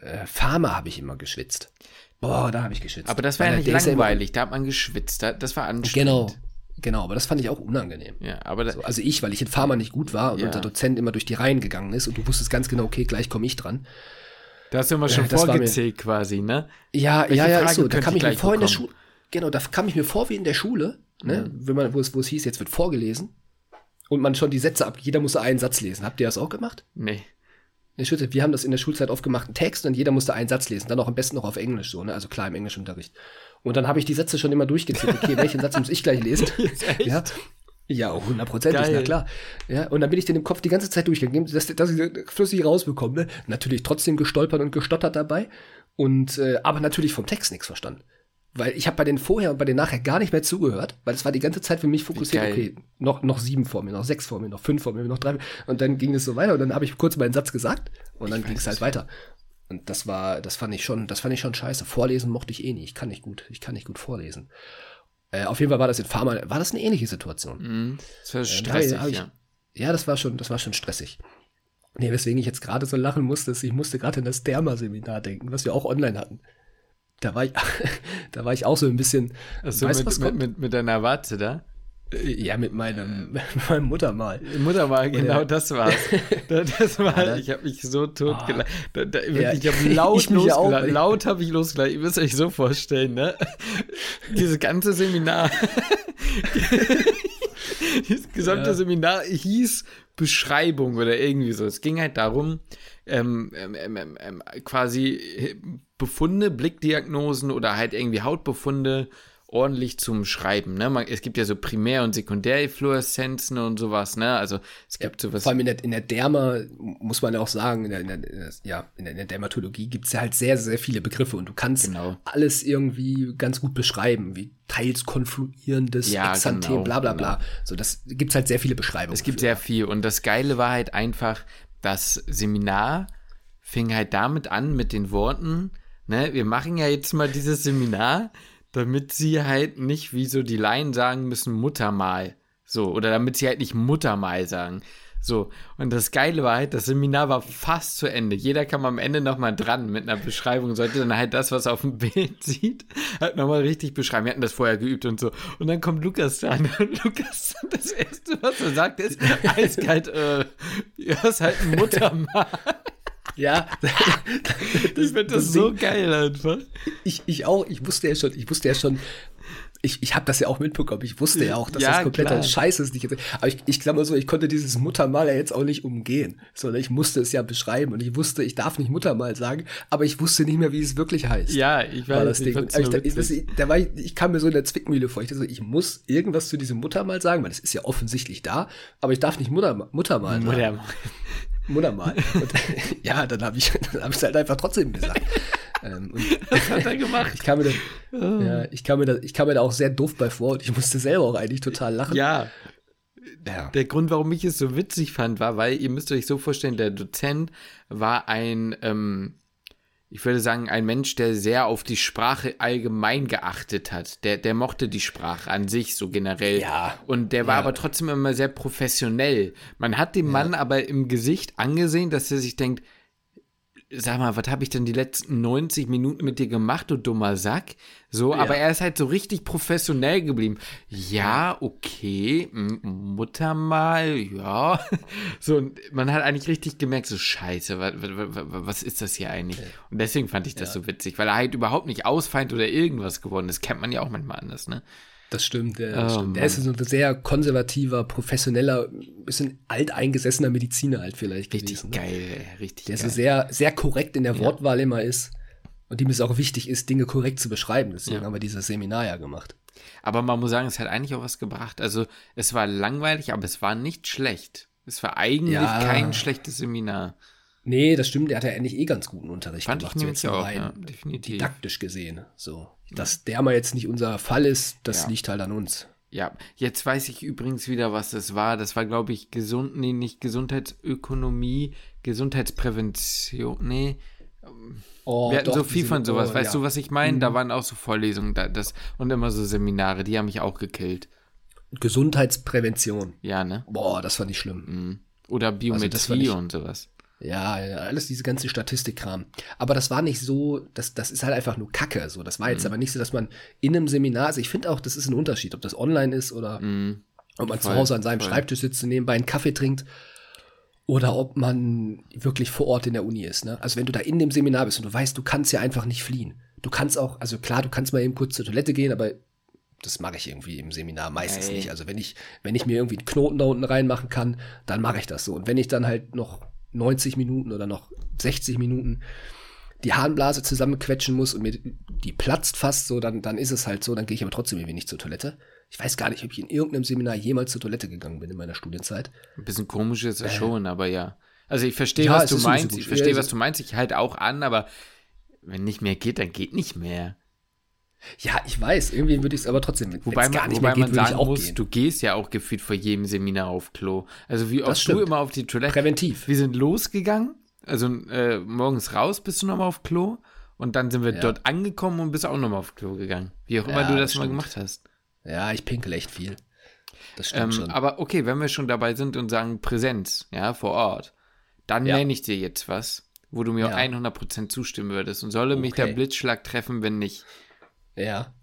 äh, Pharma habe ich immer geschwitzt. Boah, da habe ich geschwitzt. Aber das war ja nicht langweilig, da hat man geschwitzt, das war anstrengend. Genau, genau, aber das fand ich auch unangenehm. Ja, aber so, also ich, weil ich in Pharma nicht gut war und ja. der Dozent immer durch die Reihen gegangen ist und du wusstest ganz genau, okay, gleich komme ich dran. Da hast du immer schon äh, vorgezählt quasi, ne? Ja, Welche ja, ja, Frage so. Da kam ich, mir vor in der Schule. Genau, da kam ich mir vor wie in der Schule, ne? Mhm. Wenn man, wo es, wo es hieß, jetzt wird vorgelesen und man schon die Sätze ab, jeder musste einen Satz lesen. Habt ihr das auch gemacht? Nee. Wir haben das in der Schulzeit oft gemacht, einen Text und jeder musste einen Satz lesen, dann auch am besten noch auf Englisch so, ne? also klar im Englischunterricht. Und dann habe ich die Sätze schon immer durchgezählt. Okay, welchen Satz muss ich gleich lesen? ja. Ja, hundertprozentig, na klar. Ja, und dann bin ich den im Kopf die ganze Zeit durchgegangen, dass, dass ich flüssig rausbekomme. Ne? Natürlich trotzdem gestolpert und gestottert dabei. Und äh, aber natürlich vom Text nichts verstanden. Weil ich habe bei den vorher und bei den nachher gar nicht mehr zugehört, weil es war die ganze Zeit für mich fokussiert, okay, noch, noch sieben vor mir, noch sechs vor mir, noch fünf vor mir, noch drei. Und dann ging es so weiter und dann habe ich kurz meinen Satz gesagt und dann ging es halt weiter. Und das war, das fand ich schon, das fand ich schon scheiße. Vorlesen mochte ich eh nicht. Ich kann nicht gut, ich kann nicht gut vorlesen. Äh, auf jeden Fall war das in Pharma, war das eine ähnliche Situation. Mm, das war stressig, äh, ich, ja. Ja, das war schon, das war schon stressig. Nee, weswegen ich jetzt gerade so lachen musste, ist, ich musste gerade in das Derma-Seminar denken, was wir auch online hatten da war ich, da war ich auch so ein bisschen. Also weißt, mit, was kommt? Mit, mit, mit deiner Warte da? Äh, ja, mit meinem, mit meinem Muttermal. Muttermal, genau, das war's. Das war, ich habe mich so tot oh. gelacht. Ja, ich habe laut ich losgelacht. Laut habe ich losgelacht. Ihr müsst euch so vorstellen, ne? Dieses ganze Seminar. Dieses gesamte ja. Seminar hieß Beschreibung oder irgendwie so. Es ging halt darum, ähm, ähm, ähm, ähm, ähm quasi Befunde, Blickdiagnosen oder halt irgendwie Hautbefunde ordentlich zum Schreiben. Ne? Man, es gibt ja so Primär- und Sekundärfluoreszenzen und sowas. Ne? Also es gibt ja, sowas. Vor allem in der, in der Derma muss man ja auch sagen, in der, in der, ja, in der, in der Dermatologie gibt es ja halt sehr, sehr viele Begriffe und du kannst genau. alles irgendwie ganz gut beschreiben, wie teils konfluierendes ja, Exanthem, genau, bla bla bla. Genau. So, das gibt es halt sehr viele Beschreibungen. Es gibt für. sehr viel und das Geile war halt einfach, das Seminar fing halt damit an mit den Worten, ne, wir machen ja jetzt mal dieses Seminar, damit sie halt nicht wie so die Laien sagen müssen Muttermal. So, oder damit sie halt nicht Muttermal sagen. So, und das Geile war halt, das Seminar war fast zu Ende. Jeder kam am Ende nochmal dran mit einer Beschreibung, sollte dann halt das, was auf dem Bild sieht, halt nochmal richtig beschreiben. Wir hatten das vorher geübt und so. Und dann kommt Lukas dran und Lukas, das Erste, was er sagt, ist eiskalt, äh, ja, ist halt ein Muttermal. Ja, ich finde das, das so geil einfach. Ich, ich auch, ich wusste ja schon, ich wusste ja schon, ich, ich habe das ja auch mitbekommen. Ich wusste ja auch, dass ja, das kompletter Scheiß ist. Nicht, aber ich, ich glaube mal so, ich konnte dieses Muttermal ja jetzt auch nicht umgehen, sondern ich musste es ja beschreiben und ich wusste, ich darf nicht Muttermal sagen, aber ich wusste nicht mehr, wie es wirklich heißt. Ja, ich weiß. War das Ding. Ich, ich, das, da war ich, ich kam mir so in der Zwickmühle vor. Ich dachte so, ich muss irgendwas zu diesem Muttermal sagen, weil das ist ja offensichtlich da, aber ich darf nicht Mutter, Muttermal sagen. Muttermal. Muttermal. Und, ja, dann habe ich es hab halt einfach trotzdem gesagt. Ähm, Was hat er gemacht? Ich kam, mir da, oh. ja, ich, kam mir da, ich kam mir da auch sehr doof bei vor und ich musste selber auch eigentlich total lachen. Ja. ja. Der Grund, warum ich es so witzig fand, war, weil ihr müsst euch so vorstellen, der Dozent war ein, ähm, ich würde sagen, ein Mensch, der sehr auf die Sprache allgemein geachtet hat. Der, der mochte die Sprache an sich so generell. Ja. Und der war Ja. aber trotzdem immer sehr professionell. Man hat dem Mann aber im Gesicht angesehen, dass er sich denkt, sag mal, was habe ich denn die letzten 90 Minuten mit dir gemacht, du dummer Sack? So, aber er ist halt so richtig professionell geblieben. Ja, okay, Mutter mal, ja. So, und man hat eigentlich richtig gemerkt, so scheiße, was, was ist das hier eigentlich? Und deswegen fand ich das so witzig, weil er halt überhaupt nicht ausfeind oder irgendwas geworden ist. Kennt man ja auch manchmal anders, ne? Das stimmt, der, das Oh, stimmt. Mann. der ist so ein sehr konservativer, professioneller, bisschen alteingesessener Mediziner halt vielleicht Richtig gewesen. ne? geil, ey, richtig Der geil. so sehr, sehr korrekt in der Wortwahl immer ist. Und ihm es auch wichtig ist, Dinge korrekt zu beschreiben. Deswegen Ja. haben wir dieses Seminar ja gemacht. Aber man muss sagen, es hat eigentlich auch was gebracht. Also, es war langweilig, aber es war nicht schlecht. Es war eigentlich Ja. kein schlechtes Seminar. Nee, das stimmt, der hat ja eigentlich eh ganz guten Unterricht Fand ich gemacht. nämlich jetzt auch, rein ja, definitiv. Didaktisch gesehen. So. Dass der mal jetzt nicht unser Fall ist, das Ja. liegt halt an uns. Ja, jetzt weiß ich übrigens wieder, was das war. Das war, glaube ich, gesund, nee, nicht Gesundheitsökonomie, Gesundheitsprävention, nee. Oh, Wir hatten doch, so viel von sowas. oh, weißt ja. du, was ich meine? Da waren auch so Vorlesungen da, das, und immer so Seminare, die haben mich auch gekillt. Gesundheitsprävention. Ja, ne? Boah, das fand ich schlimm. Mhm. Oder Also Biometrie nicht- und sowas. Ja, ja, alles diese ganze Statistikkram. Aber das war nicht so, das, das ist halt einfach nur Kacke. So, das war Mhm. jetzt aber nicht so, dass man in einem Seminar, also ich finde auch, das ist ein Unterschied, ob das online ist oder Mhm. ob man Voll, zu Hause an seinem voll. Schreibtisch sitzt und nebenbei einen Kaffee trinkt oder ob man wirklich vor Ort in der Uni ist. Ne? Also wenn du da in dem Seminar bist und du weißt, du kannst ja einfach nicht fliehen. Du kannst auch, also klar, du kannst mal eben kurz zur Toilette gehen, aber das mache ich irgendwie im Seminar meistens Ey. nicht. Also wenn ich, wenn ich mir irgendwie einen Knoten da unten reinmachen kann, dann mache ich das so. Und wenn ich dann halt noch 90 Minuten oder noch 60 Minuten die Harnblase zusammenquetschen muss und mir die platzt fast so, dann, dann ist es halt so, dann gehe ich aber trotzdem irgendwie nicht zur Toilette. Ich weiß gar nicht, ob ich in irgendeinem Seminar jemals zur Toilette gegangen bin in meiner Studienzeit. Ein bisschen komisch ist es schon, aber ja. Also ich verstehe, Ja, was du meinst. Ich verstehe, was du meinst. Ich halte auch an, aber wenn nicht mehr geht, dann geht nicht mehr. Ja, ich weiß, irgendwie würde ich es aber trotzdem, Wobei man, nicht wobei geht, man sagen auch muss, gehen. du gehst ja auch gefühlt vor jedem Seminar auf Klo. Also wie oft du immer auf die Toilette. Präventiv. Wir sind losgegangen, also äh, morgens raus bist du nochmal auf Klo und dann sind wir Ja. dort angekommen und bist auch nochmal auf Klo gegangen. Wie auch immer Ja, du das das mal gemacht hast. Ja, ich pinkel echt viel. Das stimmt Ähm, schon. aber okay, wenn wir schon dabei sind und sagen Präsenz, ja, vor Ort, dann Ja. nenne ich dir jetzt was, wo du mir Ja. 100% zustimmen würdest. Und solle mich der Okay. Blitzschlag treffen, wenn nicht. Ja.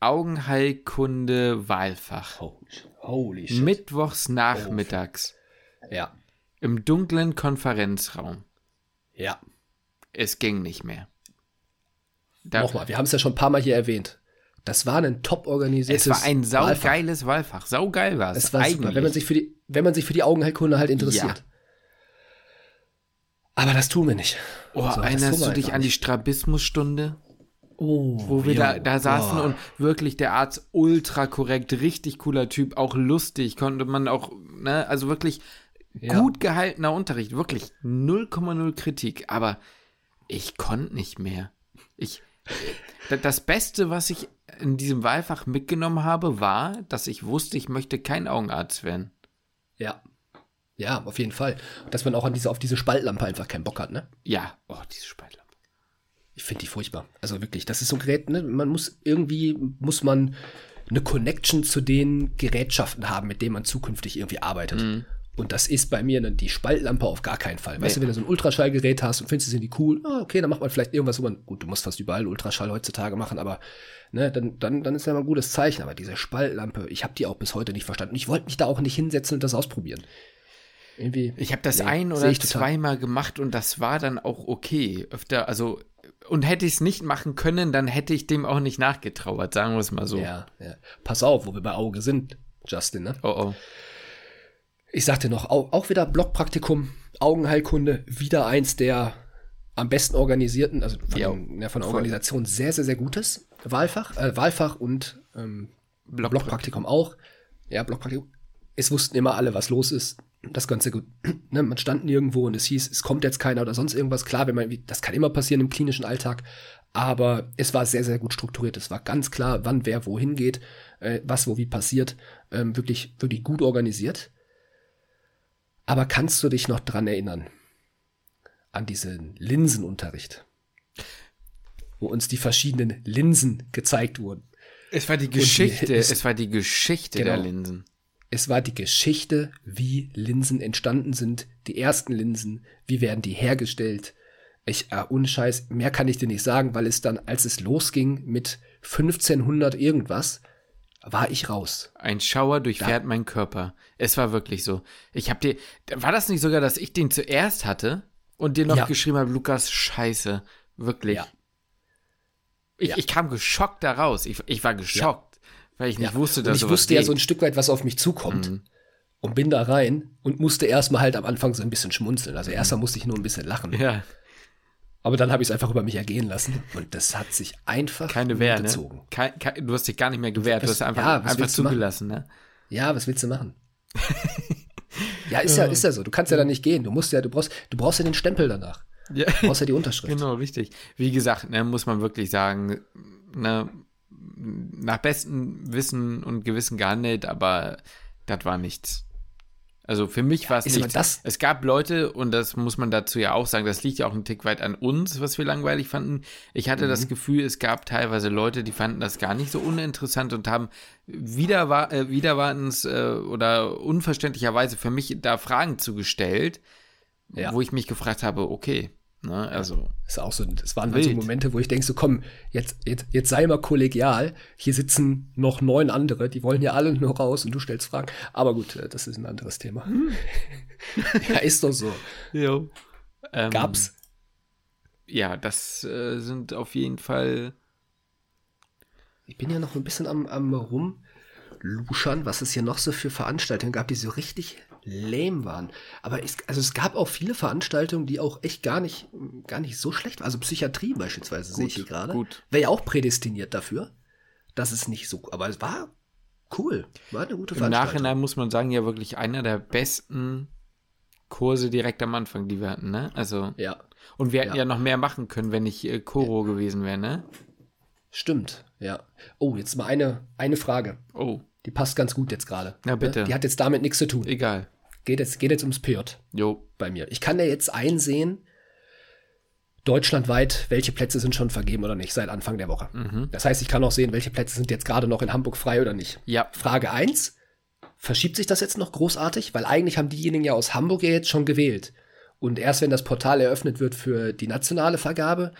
Augenheilkunde Wahlfach. Holy, shit. Holy shit. Mittwochs nachmittags ja. im dunklen Konferenzraum. Ja. Es ging nicht mehr. Da, Nochmal, wir haben es ja schon ein paar Mal hier erwähnt. Das war ein top organisiertes es war ein Wahlfach. saugeiles Wahlfach. Saugeil war es. Es war eigentlich. super, wenn man sich für die, wenn man sich für die Augenheilkunde halt interessiert. Aber das tun wir nicht. oh, So, das erinnerst du dich einfach an die. Strabismusstunde? Oh, wo wir da, jo, da saßen oh. und wirklich der Arzt ultra korrekt, richtig cooler Typ, auch lustig, konnte man auch, ne, also wirklich Ja. gut gehaltener Unterricht, wirklich 0,0 Kritik, aber ich konnte nicht mehr. Ich, da- das Beste, was ich in diesem Wahlfach mitgenommen habe, war, dass ich wusste, ich möchte kein Augenarzt werden. Ja. Ja, auf jeden Fall. Dass man auch an diese, auf diese Spaltlampe einfach keinen Bock hat, ne? Ja, oh, diese Spaltlampe. Ich finde die furchtbar. Also wirklich, das ist so ein Gerät, ne? Man muss irgendwie, muss man eine Connection zu den Gerätschaften haben, mit denen man zukünftig irgendwie arbeitet. Mhm. Und das ist bei mir dann die Spaltlampe auf gar keinen Fall. Weißt du, wenn du so ein Ultraschallgerät hast und findest, sind die cool, ah, okay, dann macht man vielleicht irgendwas, wo man, gut, du musst fast überall Ultraschall heutzutage machen, aber ne, dann, dann, dann ist ja mal ein gutes Zeichen. Aber diese Spaltlampe, ich habe die auch bis heute nicht verstanden. Ich wollte mich da auch nicht hinsetzen und das ausprobieren. Irgendwie. Ich habe das Nee, ein oder zweimal gemacht und das war dann auch okay. Öfter, also, und hätte ich es nicht machen können, dann hätte ich dem auch nicht nachgetrauert, sagen wir es mal so. Ja, ja. Pass auf, wo wir bei Auge sind, Justin, ne? Oh oh. Ich sagte noch, auch, auch wieder Blockpraktikum, Augenheilkunde, wieder eins der am besten organisierten, also von, Ja, ja, von der. Organisation sehr, sehr, sehr gutes Wahlfach, äh, Wahlfach und ähm, Blockpraktikum auch. Ja, Blockpraktikum. Es wussten immer alle, was los ist. Das Ganze gut. Ne, man stand nirgendwo und es hieß, es kommt jetzt keiner oder sonst irgendwas. Klar, wenn man, das kann immer passieren im klinischen Alltag. Aber es war sehr, sehr gut strukturiert. Es war ganz klar, wann wer wohin geht, äh, was wo wie passiert. Ähm, wirklich, wirklich gut organisiert. Aber kannst du dich noch dran erinnern? An diesen Linsenunterricht? wo uns die verschiedenen Linsen gezeigt wurden. Es war die Geschichte, die, es, es, war die Geschichte genau, der Linsen. Es war die Geschichte, wie Linsen entstanden sind, die ersten Linsen, wie werden die hergestellt. Ich, äh, ohne Scheiß, mehr kann ich dir nicht sagen, weil es dann, als es losging mit 1500 irgendwas, war ich raus. Ein Schauer durchfährt da. meinen Körper. Es war wirklich so. Ich hab dir, war das nicht sogar, dass ich den zuerst hatte und dir noch ja. geschrieben habe, Lukas, scheiße. Wirklich. Ja. Ich, ja. ich kam geschockt da raus. Ich, ich war geschockt, weil ich nicht wusste, dass und ich wusste geht. ja so ein Stück weit, was auf mich zukommt. Mhm. Und bin da rein und musste erstmal halt am Anfang so ein bisschen schmunzeln. Also erstmal musste ich nur ein bisschen lachen. Ja. Aber dann habe ich es einfach über mich ergehen lassen und das hat sich einfach keine Wehr, gezogen. Ne? Kein, kein, du hast dich gar nicht mehr gewehrt, du hast einfach, ja, einfach zugelassen, ne? Ja, was willst du machen? ja, ist ja, ist ja so. Du kannst ja da nicht gehen. Du musst ja, du brauchst, du brauchst ja den Stempel danach. Ja. Du brauchst ja die Unterschrift. Genau, richtig. Wie gesagt, ne, muss man wirklich sagen, ne, nach bestem Wissen und Gewissen gehandelt, aber das war nichts. Also für mich ja, war es nicht. Das? Es gab Leute, und das muss man dazu ja auch sagen, das liegt ja auch ein Tick weit an uns, was wir langweilig fanden. Ich hatte mhm. das Gefühl, es gab teilweise Leute, die fanden das gar nicht so uninteressant und haben wieder, äh, wiederwartens äh, oder unverständlicherweise für mich da Fragen zugestellt, ja. wo ich mich gefragt habe, okay, Ne, also. ist auch so, das waren halt so Momente, wo ich denke, so komm, jetzt, jetzt, jetzt sei mal kollegial. Hier sitzen noch neun andere, die wollen ja alle nur raus und du stellst Fragen. Aber gut, äh, das ist ein anderes Thema. Hm. ja, ist doch so. Jo. Ähm, Gab's? Ja, das äh, sind auf jeden Fall. Ich bin ja noch ein bisschen am, am rumluschern, was es hier noch so für Veranstaltungen gab, die so richtig lame waren. Aber es, also es gab auch viele Veranstaltungen, die auch echt gar nicht, gar nicht so schlecht waren. Also Psychiatrie beispielsweise sehe ich hier gerade. Wäre ja auch prädestiniert dafür. dass es nicht so, aber es war cool. War eine gute Veranstaltung. Im Nachhinein muss man sagen, ja wirklich einer der besten Kurse direkt am Anfang, die wir hatten, ne? Also. Ja. Und wir hätten ja, ja noch mehr machen können, wenn ich äh, Koro ja. gewesen wäre, ne? Stimmt, ja. Oh, jetzt mal eine, eine Frage. Oh. Die passt ganz gut jetzt gerade. Ja, bitte. Die hat jetzt damit nichts zu tun. Egal. Geht jetzt, geht jetzt ums PJ. Jo. Bei mir. Ich kann ja jetzt einsehen, deutschlandweit, welche Plätze sind schon vergeben oder nicht, seit Anfang der Woche. Mhm. Das heißt, ich kann auch sehen, welche Plätze sind jetzt gerade noch in Hamburg frei oder nicht. Ja. Frage 1. Verschiebt sich das jetzt noch großartig? Weil eigentlich haben diejenigen ja aus Hamburg ja jetzt schon gewählt. Und erst wenn das Portal eröffnet wird für die nationale Vergabe,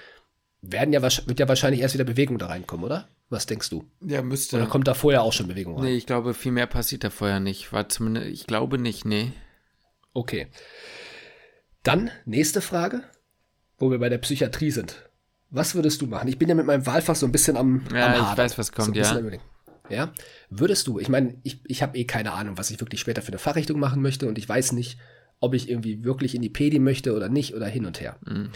werden ja, wird ja wahrscheinlich erst wieder Bewegung da reinkommen, oder? Was denkst du? Ja, müsste. Oder kommt da vorher auch schon Bewegung rein? Nee, ich glaube, viel mehr passiert da vorher nicht. War zumindest, ich glaube nicht, nee. Okay. Dann nächste Frage, wo wir bei der Psychiatrie sind. Was würdest du machen? Ich bin ja mit meinem Wahlfach so ein bisschen am. Ja, am ich weiß, was kommt, so ja. Ja, würdest du, ich meine, ich, ich habe eh keine Ahnung, was ich wirklich später für eine Fachrichtung machen möchte und ich weiß nicht, ob ich irgendwie wirklich in die Pedi möchte oder nicht oder hin und her. Mhm.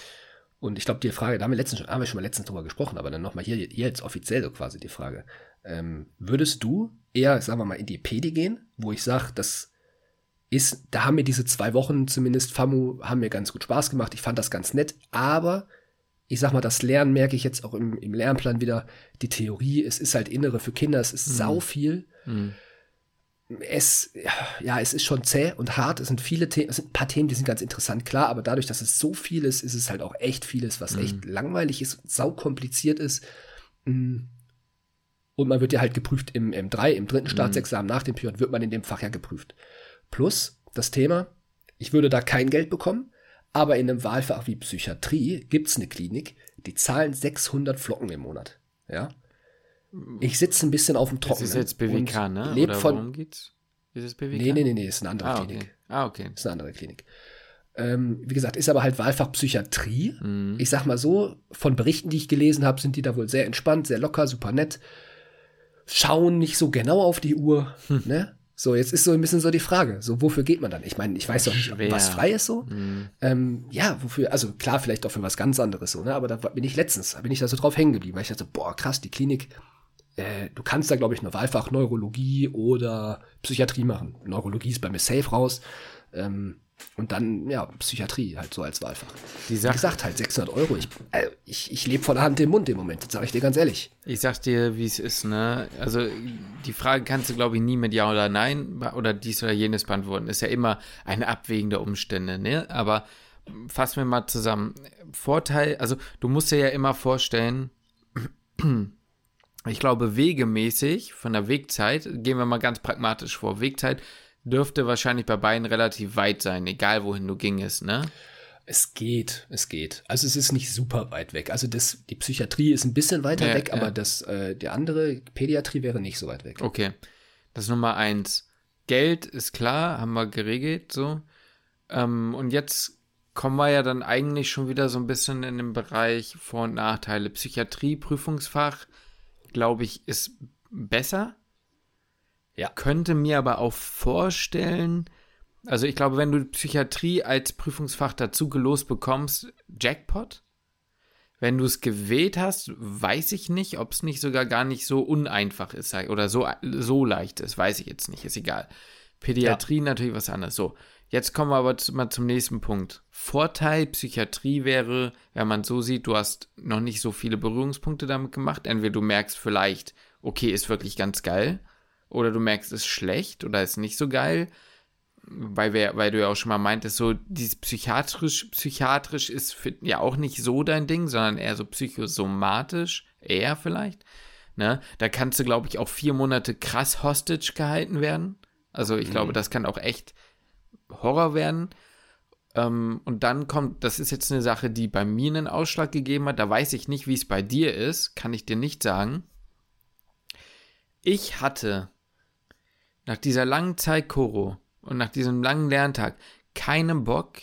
Und ich glaube, die Frage, da haben wir, letztens schon, haben wir schon mal letztens drüber gesprochen, aber dann nochmal hier, hier jetzt offiziell so quasi die Frage. Ähm, würdest du eher, sagen wir mal, in die Pedi gehen, wo ich sage, das ist, da haben mir diese zwei Wochen zumindest FAMU, haben mir ganz gut Spaß gemacht. Ich fand das ganz nett, aber ich sag mal, das Lernen merke ich jetzt auch im, im Lernplan wieder. Die Theorie, es ist halt Innere für Kinder, es ist mhm. sau viel. Mhm es, ja, es ist schon zäh und hart. Es sind viele Themen, es sind ein paar Themen, die sind ganz interessant, klar, aber dadurch, dass es so viel ist, ist es halt auch echt vieles, was mhm. echt langweilig ist, saukompliziert ist. Mm. Und man wird ja halt geprüft im M3, im dritten mhm. Staatsexamen nach dem Pion, wird man in dem Fach ja geprüft. Plus das Thema, ich würde da kein Geld bekommen, aber in einem Wahlfach wie Psychiatrie gibt es eine Klinik, die zahlen 600 Flocken im Monat. Ja, ich sitze ein bisschen auf dem Trockenen. Das ist jetzt BWK, ne? Oder von, worum geht's? Ist es BWK? Nee, nee, nee, nee, ist eine andere ah, Klinik. Okay. Ah, okay. Ist eine andere Klinik. Ähm, wie gesagt, ist aber halt Wahlfach Psychiatrie. Mhm. Ich sag mal so, von Berichten, die ich gelesen habe, sind die da wohl sehr entspannt, sehr locker, super nett. Schauen nicht so genau auf die Uhr, hm. ne? So, jetzt ist so ein bisschen so die Frage, so wofür geht man dann? Ich meine, ich weiß doch nicht, Schwer. was frei ist so. Mhm. Ähm, ja, wofür, also klar, vielleicht auch für was ganz anderes so, ne? Aber da bin ich letztens, da bin ich da so drauf hängen geblieben, weil ich dachte, boah, krass, die Klinik, äh, du kannst da, glaube ich, nur Wahlfach Neurologie oder Psychiatrie machen. Neurologie ist bei mir safe raus. Ähm, und dann, ja, Psychiatrie halt so als Wahlfach. Wie gesagt, halt 600 Euro. Ich, äh, ich, ich lebe von der Hand im Mund im Moment, das sage ich dir ganz ehrlich. Ich sag dir, wie es ist, ne? Also, die Frage kannst du, glaube ich, nie mit Ja oder Nein oder dies oder jenes beantworten. Ist ja immer eine Abwägen der Umstände, ne? Aber fassen wir mal zusammen. Vorteil, also du musst dir ja immer vorstellen, ich glaube, wegemäßig, von der Wegzeit, gehen wir mal ganz pragmatisch vor. Wegzeit dürfte wahrscheinlich bei beiden relativ weit sein, egal wohin du gingest, ne? Es geht, es geht. Also es ist nicht super weit weg. Also das, die Psychiatrie ist ein bisschen weiter ja, weg, ja. aber das, äh, der andere Pädiatrie wäre nicht so weit weg. Okay. Das ist Nummer eins. Geld ist klar, haben wir geregelt, so. Ähm, und jetzt kommen wir ja dann eigentlich schon wieder so ein bisschen in den Bereich Vor- und Nachteile. Psychiatrie, Prüfungsfach, glaube ich, ist besser. Ja. Könnte mir aber auch vorstellen, also ich glaube, wenn du Psychiatrie als Prüfungsfach dazu gelost bekommst, Jackpot. Wenn du es gewählt hast, weiß ich nicht, ob es nicht sogar gar nicht so uneinfach ist oder so, so leicht ist. Weiß ich jetzt nicht, ist egal. Pädiatrie ja. natürlich was anderes. So, jetzt kommen wir aber mal zum nächsten Punkt. Vorteil Psychiatrie wäre, wenn man so sieht, du hast noch nicht so viele Berührungspunkte damit gemacht. Entweder du merkst vielleicht, okay, ist wirklich ganz geil. Oder du merkst, ist schlecht oder ist nicht so geil weil, wir, weil du ja auch schon mal meintest, so dieses psychiatrisch, psychiatrisch ist für, ja auch nicht so dein Ding, sondern eher so psychosomatisch, eher vielleicht. Ne? Da kannst du, glaube ich, auch vier Monate krass hostage gehalten werden. Also ich mhm. glaube, das kann auch echt Horror werden. Ähm, und dann kommt, das ist jetzt eine Sache, die bei mir einen Ausschlag gegeben hat. Da weiß ich nicht, wie es bei dir ist, kann ich dir nicht sagen. Ich hatte nach dieser langen Zeit Koro und nach diesem langen Lerntag keinen Bock,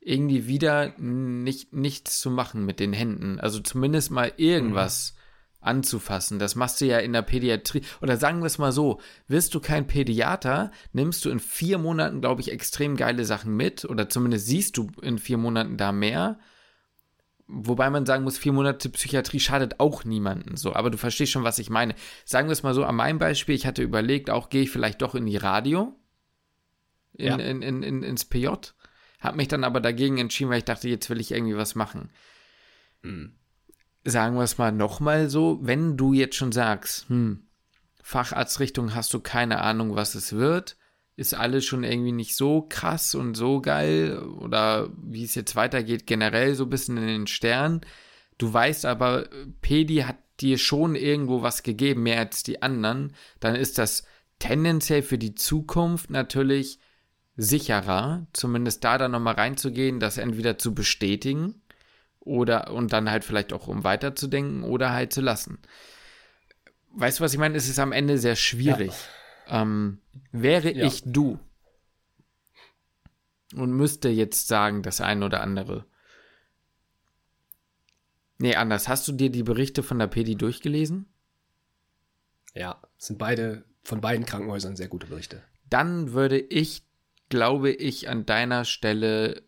irgendwie wieder nicht, nichts zu machen mit den Händen. Also zumindest mal irgendwas mhm. Anzufassen. Das machst du ja in der Pädiatrie. Oder sagen wir es mal so, wirst du kein Pädiater, nimmst du in vier Monaten, glaube ich, extrem geile Sachen mit. Oder zumindest siehst du in vier Monaten da mehr. Wobei man sagen muss, vier Monate Psychiatrie schadet auch niemanden so. Aber du verstehst schon, was ich meine. Sagen wir es mal so, an meinem Beispiel, ich hatte überlegt, auch gehe ich vielleicht doch in die Radio, in, ja. in, in, in, ins PJ, habe mich dann aber dagegen entschieden, weil ich dachte, jetzt will ich irgendwie was machen. Hm. Sagen wir es mal nochmal so, wenn du jetzt schon sagst, hm, Facharztrichtung hast du keine Ahnung, was es wird, ist alles schon irgendwie nicht so krass und so geil oder wie es jetzt weitergeht, generell so ein bisschen in den Sternen. Du weißt aber, Pedi hat dir schon irgendwo was gegeben, mehr als die anderen, dann ist das tendenziell für die Zukunft natürlich sicherer, zumindest da dann nochmal reinzugehen, das entweder zu bestätigen oder und dann halt vielleicht auch um weiterzudenken oder halt zu lassen. Weißt du, was ich meine? Es ist am Ende sehr schwierig. Ja. Ähm, wäre ja. ich du und müsste jetzt sagen, das eine oder andere. Nee, anders. Hast du dir die Berichte von der Pedi durchgelesen? Ja, sind beide von beiden Krankenhäusern sehr gute Berichte. Dann würde ich, glaube ich, an deiner Stelle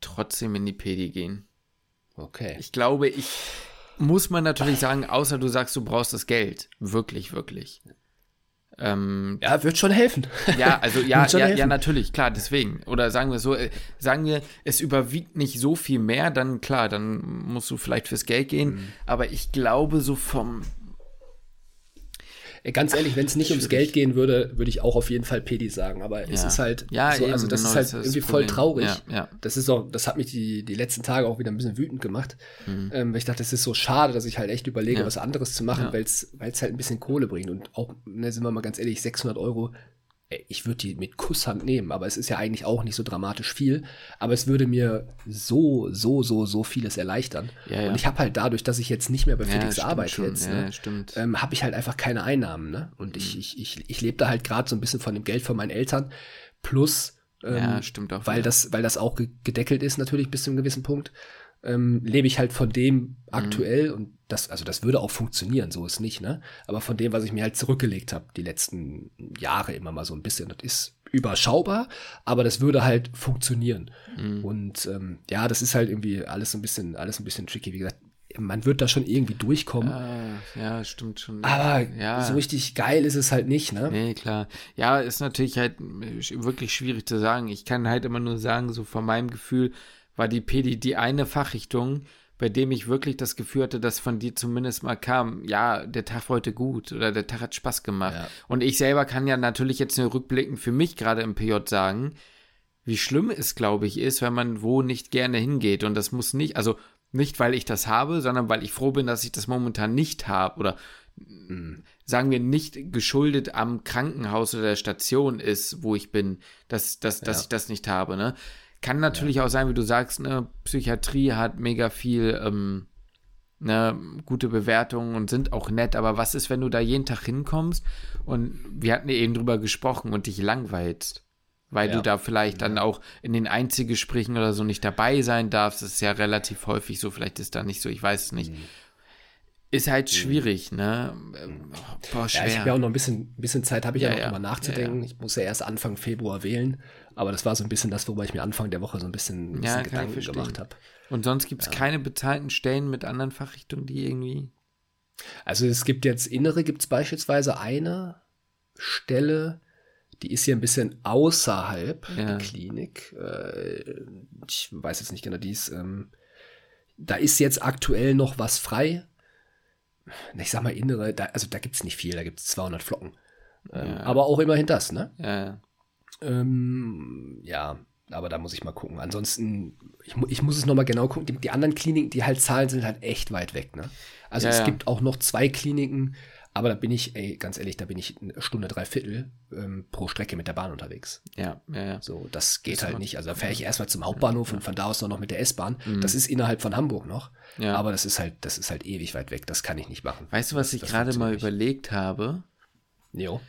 trotzdem in die Pedi gehen. Okay. Ich glaube, ich muss man natürlich sagen, außer du sagst, du brauchst das Geld. Wirklich, wirklich. Ähm, ja, wird schon helfen. Ja, also ja, ja, ja, natürlich, klar, deswegen. Oder sagen wir so, äh, sagen wir, es überwiegt nicht so viel mehr, dann klar, dann musst du vielleicht fürs Geld gehen. Mhm. Aber ich glaube, so vom, Ganz ehrlich, wenn es nicht ums Geld gehen würde, würde ich auch auf jeden Fall Pedi sagen. Aber ja. es ist halt, ja, so, also das genau, ist halt das irgendwie voll traurig. Ja. Das ist auch, das hat mich die, die letzten Tage auch wieder ein bisschen wütend gemacht. Mhm. Ähm, weil ich dachte, es ist so schade, dass ich halt echt überlege, was anderes zu machen, weil es halt ein bisschen Kohle bringt. Und auch, ne, sind wir mal ganz ehrlich, 600 Euro ich würde die mit Kusshand nehmen, aber es ist ja eigentlich auch nicht so dramatisch viel. Aber es würde mir so, so, so, so vieles erleichtern. Ja, ja. Und ich habe halt dadurch, dass ich jetzt nicht mehr bei FedEx ja, arbeite jetzt, ne, ähm, habe ich halt einfach keine Einnahmen. Ne? Und mhm. ich, ich, ich, ich lebe da halt gerade so ein bisschen von dem Geld von meinen Eltern. Plus, ähm, ja, stimmt auch, weil, das, weil das auch gedeckelt ist natürlich bis zu einem gewissen Punkt ähm, lebe ich halt von dem mhm. aktuell und das, also das würde auch funktionieren, so ist nicht, ne? Aber von dem, was ich mir halt zurückgelegt habe, die letzten Jahre immer mal so ein bisschen, das ist überschaubar, aber das würde halt funktionieren. Mhm. Und ähm, ja, das ist halt irgendwie alles ein bisschen, alles ein bisschen tricky. Wie gesagt, man wird da schon irgendwie durchkommen. Ah, ja, stimmt schon. Aber ja. so richtig geil ist es halt nicht, ne? Nee, klar. Ja, ist natürlich halt wirklich schwierig zu sagen. Ich kann halt immer nur sagen, so von meinem Gefühl, war die Pedi die eine Fachrichtung, bei dem ich wirklich das Gefühl hatte, dass von dir zumindest mal kam, ja, der Tag war heute gut oder der Tag hat Spaß gemacht. Ja. Und ich selber kann ja natürlich jetzt nur rückblickend für mich gerade im PJ sagen, wie schlimm es, glaube ich, ist, wenn man wo nicht gerne hingeht. Und das muss nicht, also nicht, weil ich das habe, sondern weil ich froh bin, dass ich das momentan nicht habe. Oder mm, sagen wir nicht geschuldet am Krankenhaus oder der Station ist, wo ich bin, dass, dass, dass ja. ich das nicht habe. Ne? Kann natürlich ja. auch sein, wie du sagst, ne, Psychiatrie hat mega viel ähm, ne, gute Bewertungen und sind auch nett, aber was ist, wenn du da jeden Tag hinkommst und wir hatten eben drüber gesprochen und dich langweilst? Weil ja. du da vielleicht dann auch in den Einzelgesprächen oder so nicht dabei sein darfst. Das ist ja relativ häufig so, vielleicht ist da nicht so, ich weiß es nicht. Mhm. Ist halt mhm. schwierig, ne? Mhm. Boah, schwer. Ja, ich habe ja auch noch ein bisschen, bisschen Zeit, habe ich ja, ja noch, ja. mal nachzudenken. Ich muss ja erst Anfang Februar wählen, aber das war so ein bisschen das, worüber ich mir Anfang der Woche so ein bisschen, ein bisschen Gedanken gemacht habe. Und sonst gibt es keine bezahlten Stellen mit anderen Fachrichtungen, die irgendwie. Also es gibt jetzt Innere, gibt es beispielsweise eine Stelle, die ist hier ein bisschen außerhalb der Klinik. Äh, ich weiß jetzt nicht genau, die ist, ähm, da ist jetzt aktuell noch was frei ich sag mal innere, da, also da gibt es nicht viel, da gibt es 200 Flocken. Ähm, ja. Aber auch immerhin das, ne? Ja. Ähm, ja, aber da muss ich mal gucken. Ansonsten, ich, ich muss es nochmal genau gucken. Die, die, anderen Kliniken, die halt zahlen, sind halt echt weit weg, ne? Also ja, es gibt auch noch zwei Kliniken, aber da bin ich, ey, ganz ehrlich, da bin ich eine Stunde, drei Viertel ähm, pro Strecke mit der Bahn unterwegs. Ja, ja, ja. So, das geht das halt nicht. Also da fahre ich erstmal zum Hauptbahnhof ja. und von da aus noch mit der S-Bahn. Mhm. Das ist innerhalb von Hamburg noch. Ja. Aber das ist halt, das ist halt ewig weit weg. Das kann ich nicht machen. Weißt du, was das, ich gerade mal nicht. überlegt habe? Jo.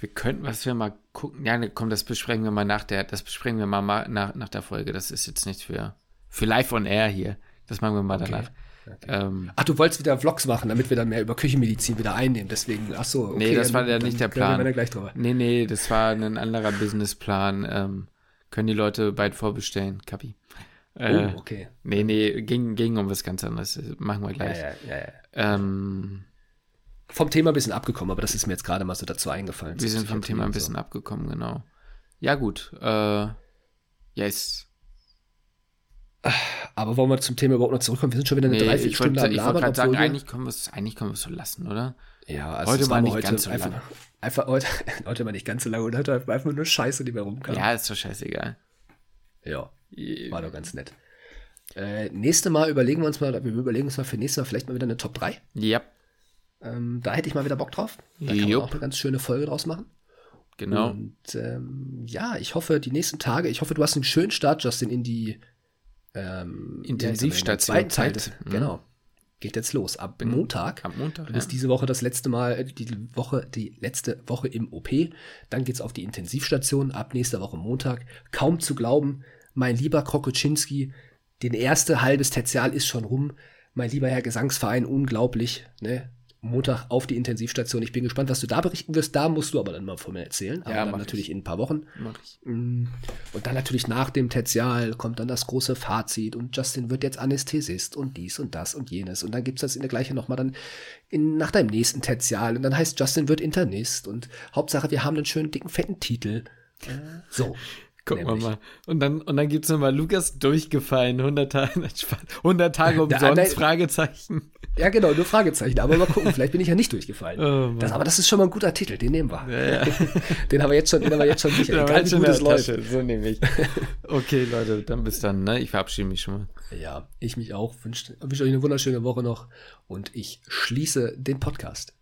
Wir könnten, was wir mal gucken. Ja, ne, komm, das besprechen wir mal nach der, das besprechen wir mal nach, nach der Folge. Das ist jetzt nicht für, für live on air hier. Das machen wir mal okay. danach. Okay. Ähm, ach, du wolltest wieder Vlogs machen, damit wir dann mehr über Küchenmedizin wieder einnehmen. Deswegen, ach so. Okay, nee, das war ja nicht der Plan. Wir gleich drüber. Nee, nee, das war ein anderer Businessplan. Ähm, können die Leute bald vorbestellen, Kapi. Äh, oh, okay. Nee, nee, ging, ging um was ganz anderes. Machen wir gleich. Ja, ja, ja. Ähm, vom Thema ein bisschen abgekommen, aber das ist mir jetzt gerade mal so dazu eingefallen. Wir sind vom Thema ein bisschen so. abgekommen, genau. Ja, gut. Äh, yes. Aber wollen wir zum Thema überhaupt noch zurückkommen? Wir sind schon wieder eine nee, Dreiviertelstunde am Labern. Ich wollte sagen, eigentlich können wir es eigentlich können wir es so lassen, oder? Ja, also heute mal nicht heute ganz so einfach, lange. Einfach heute, heute mal nicht ganz so lange und heute einfach nur Scheiße, die wir rumkam. Ja, ist doch scheißegal. Ja, war doch ganz nett. Äh, nächste Mal überlegen wir uns mal, wir überlegen uns mal für nächstes Mal vielleicht mal wieder eine Top 3. Ja. Ähm, da hätte ich mal wieder Bock drauf. Da kann man auch eine ganz schöne Folge draus machen. Genau. Und ähm, ja, ich hoffe, die nächsten Tage, ich hoffe, du hast einen schönen Start, Justin, in die ähm, Intensivstation. Ja, Zeit, Zeit. Mhm. Genau. Geht jetzt los. Ab mhm. Montag. Ab Montag. Ja. Ist diese Woche das letzte Mal, die Woche, die letzte Woche im OP. Dann geht's auf die Intensivstation. Ab nächster Woche Montag. Kaum zu glauben, mein lieber Krokoczynski, den erste halbes Tertial ist schon rum. Mein lieber Herr Gesangsverein, unglaublich, ne? Montag auf die Intensivstation. Ich bin gespannt, was du da berichten wirst. Da musst du aber dann mal von mir erzählen. Aber ja, dann natürlich ich. in ein paar Wochen. Mach ich. Mm. Und dann natürlich nach dem Tertial kommt dann das große Fazit und Justin wird jetzt Anästhesist und dies und das und jenes. Und dann gibt's das in der gleichen nochmal dann in, nach deinem nächsten Tertial. Und dann heißt Justin wird Internist. Und Hauptsache, wir haben einen schönen, dicken, fetten Titel. So. Gucken wir mal. Und dann, und dann gibt es nochmal Lukas durchgefallen, 100 Tage, 100 Tage umsonst, Fragezeichen. Ja, genau, nur Fragezeichen. Aber mal gucken, vielleicht bin ich ja nicht durchgefallen. Oh, das, aber das ist schon mal ein guter Titel, den nehmen wir. Ja, ja. den haben wir jetzt schon, den haben wir jetzt schon sicher. Egal wie gut es läuft. So nehme ich. Okay, Leute, dann bis dann. Ne? Ich verabschiede mich schon mal. Ja, ich mich auch. Wünsche wünsch euch eine wunderschöne Woche noch und ich schließe den Podcast.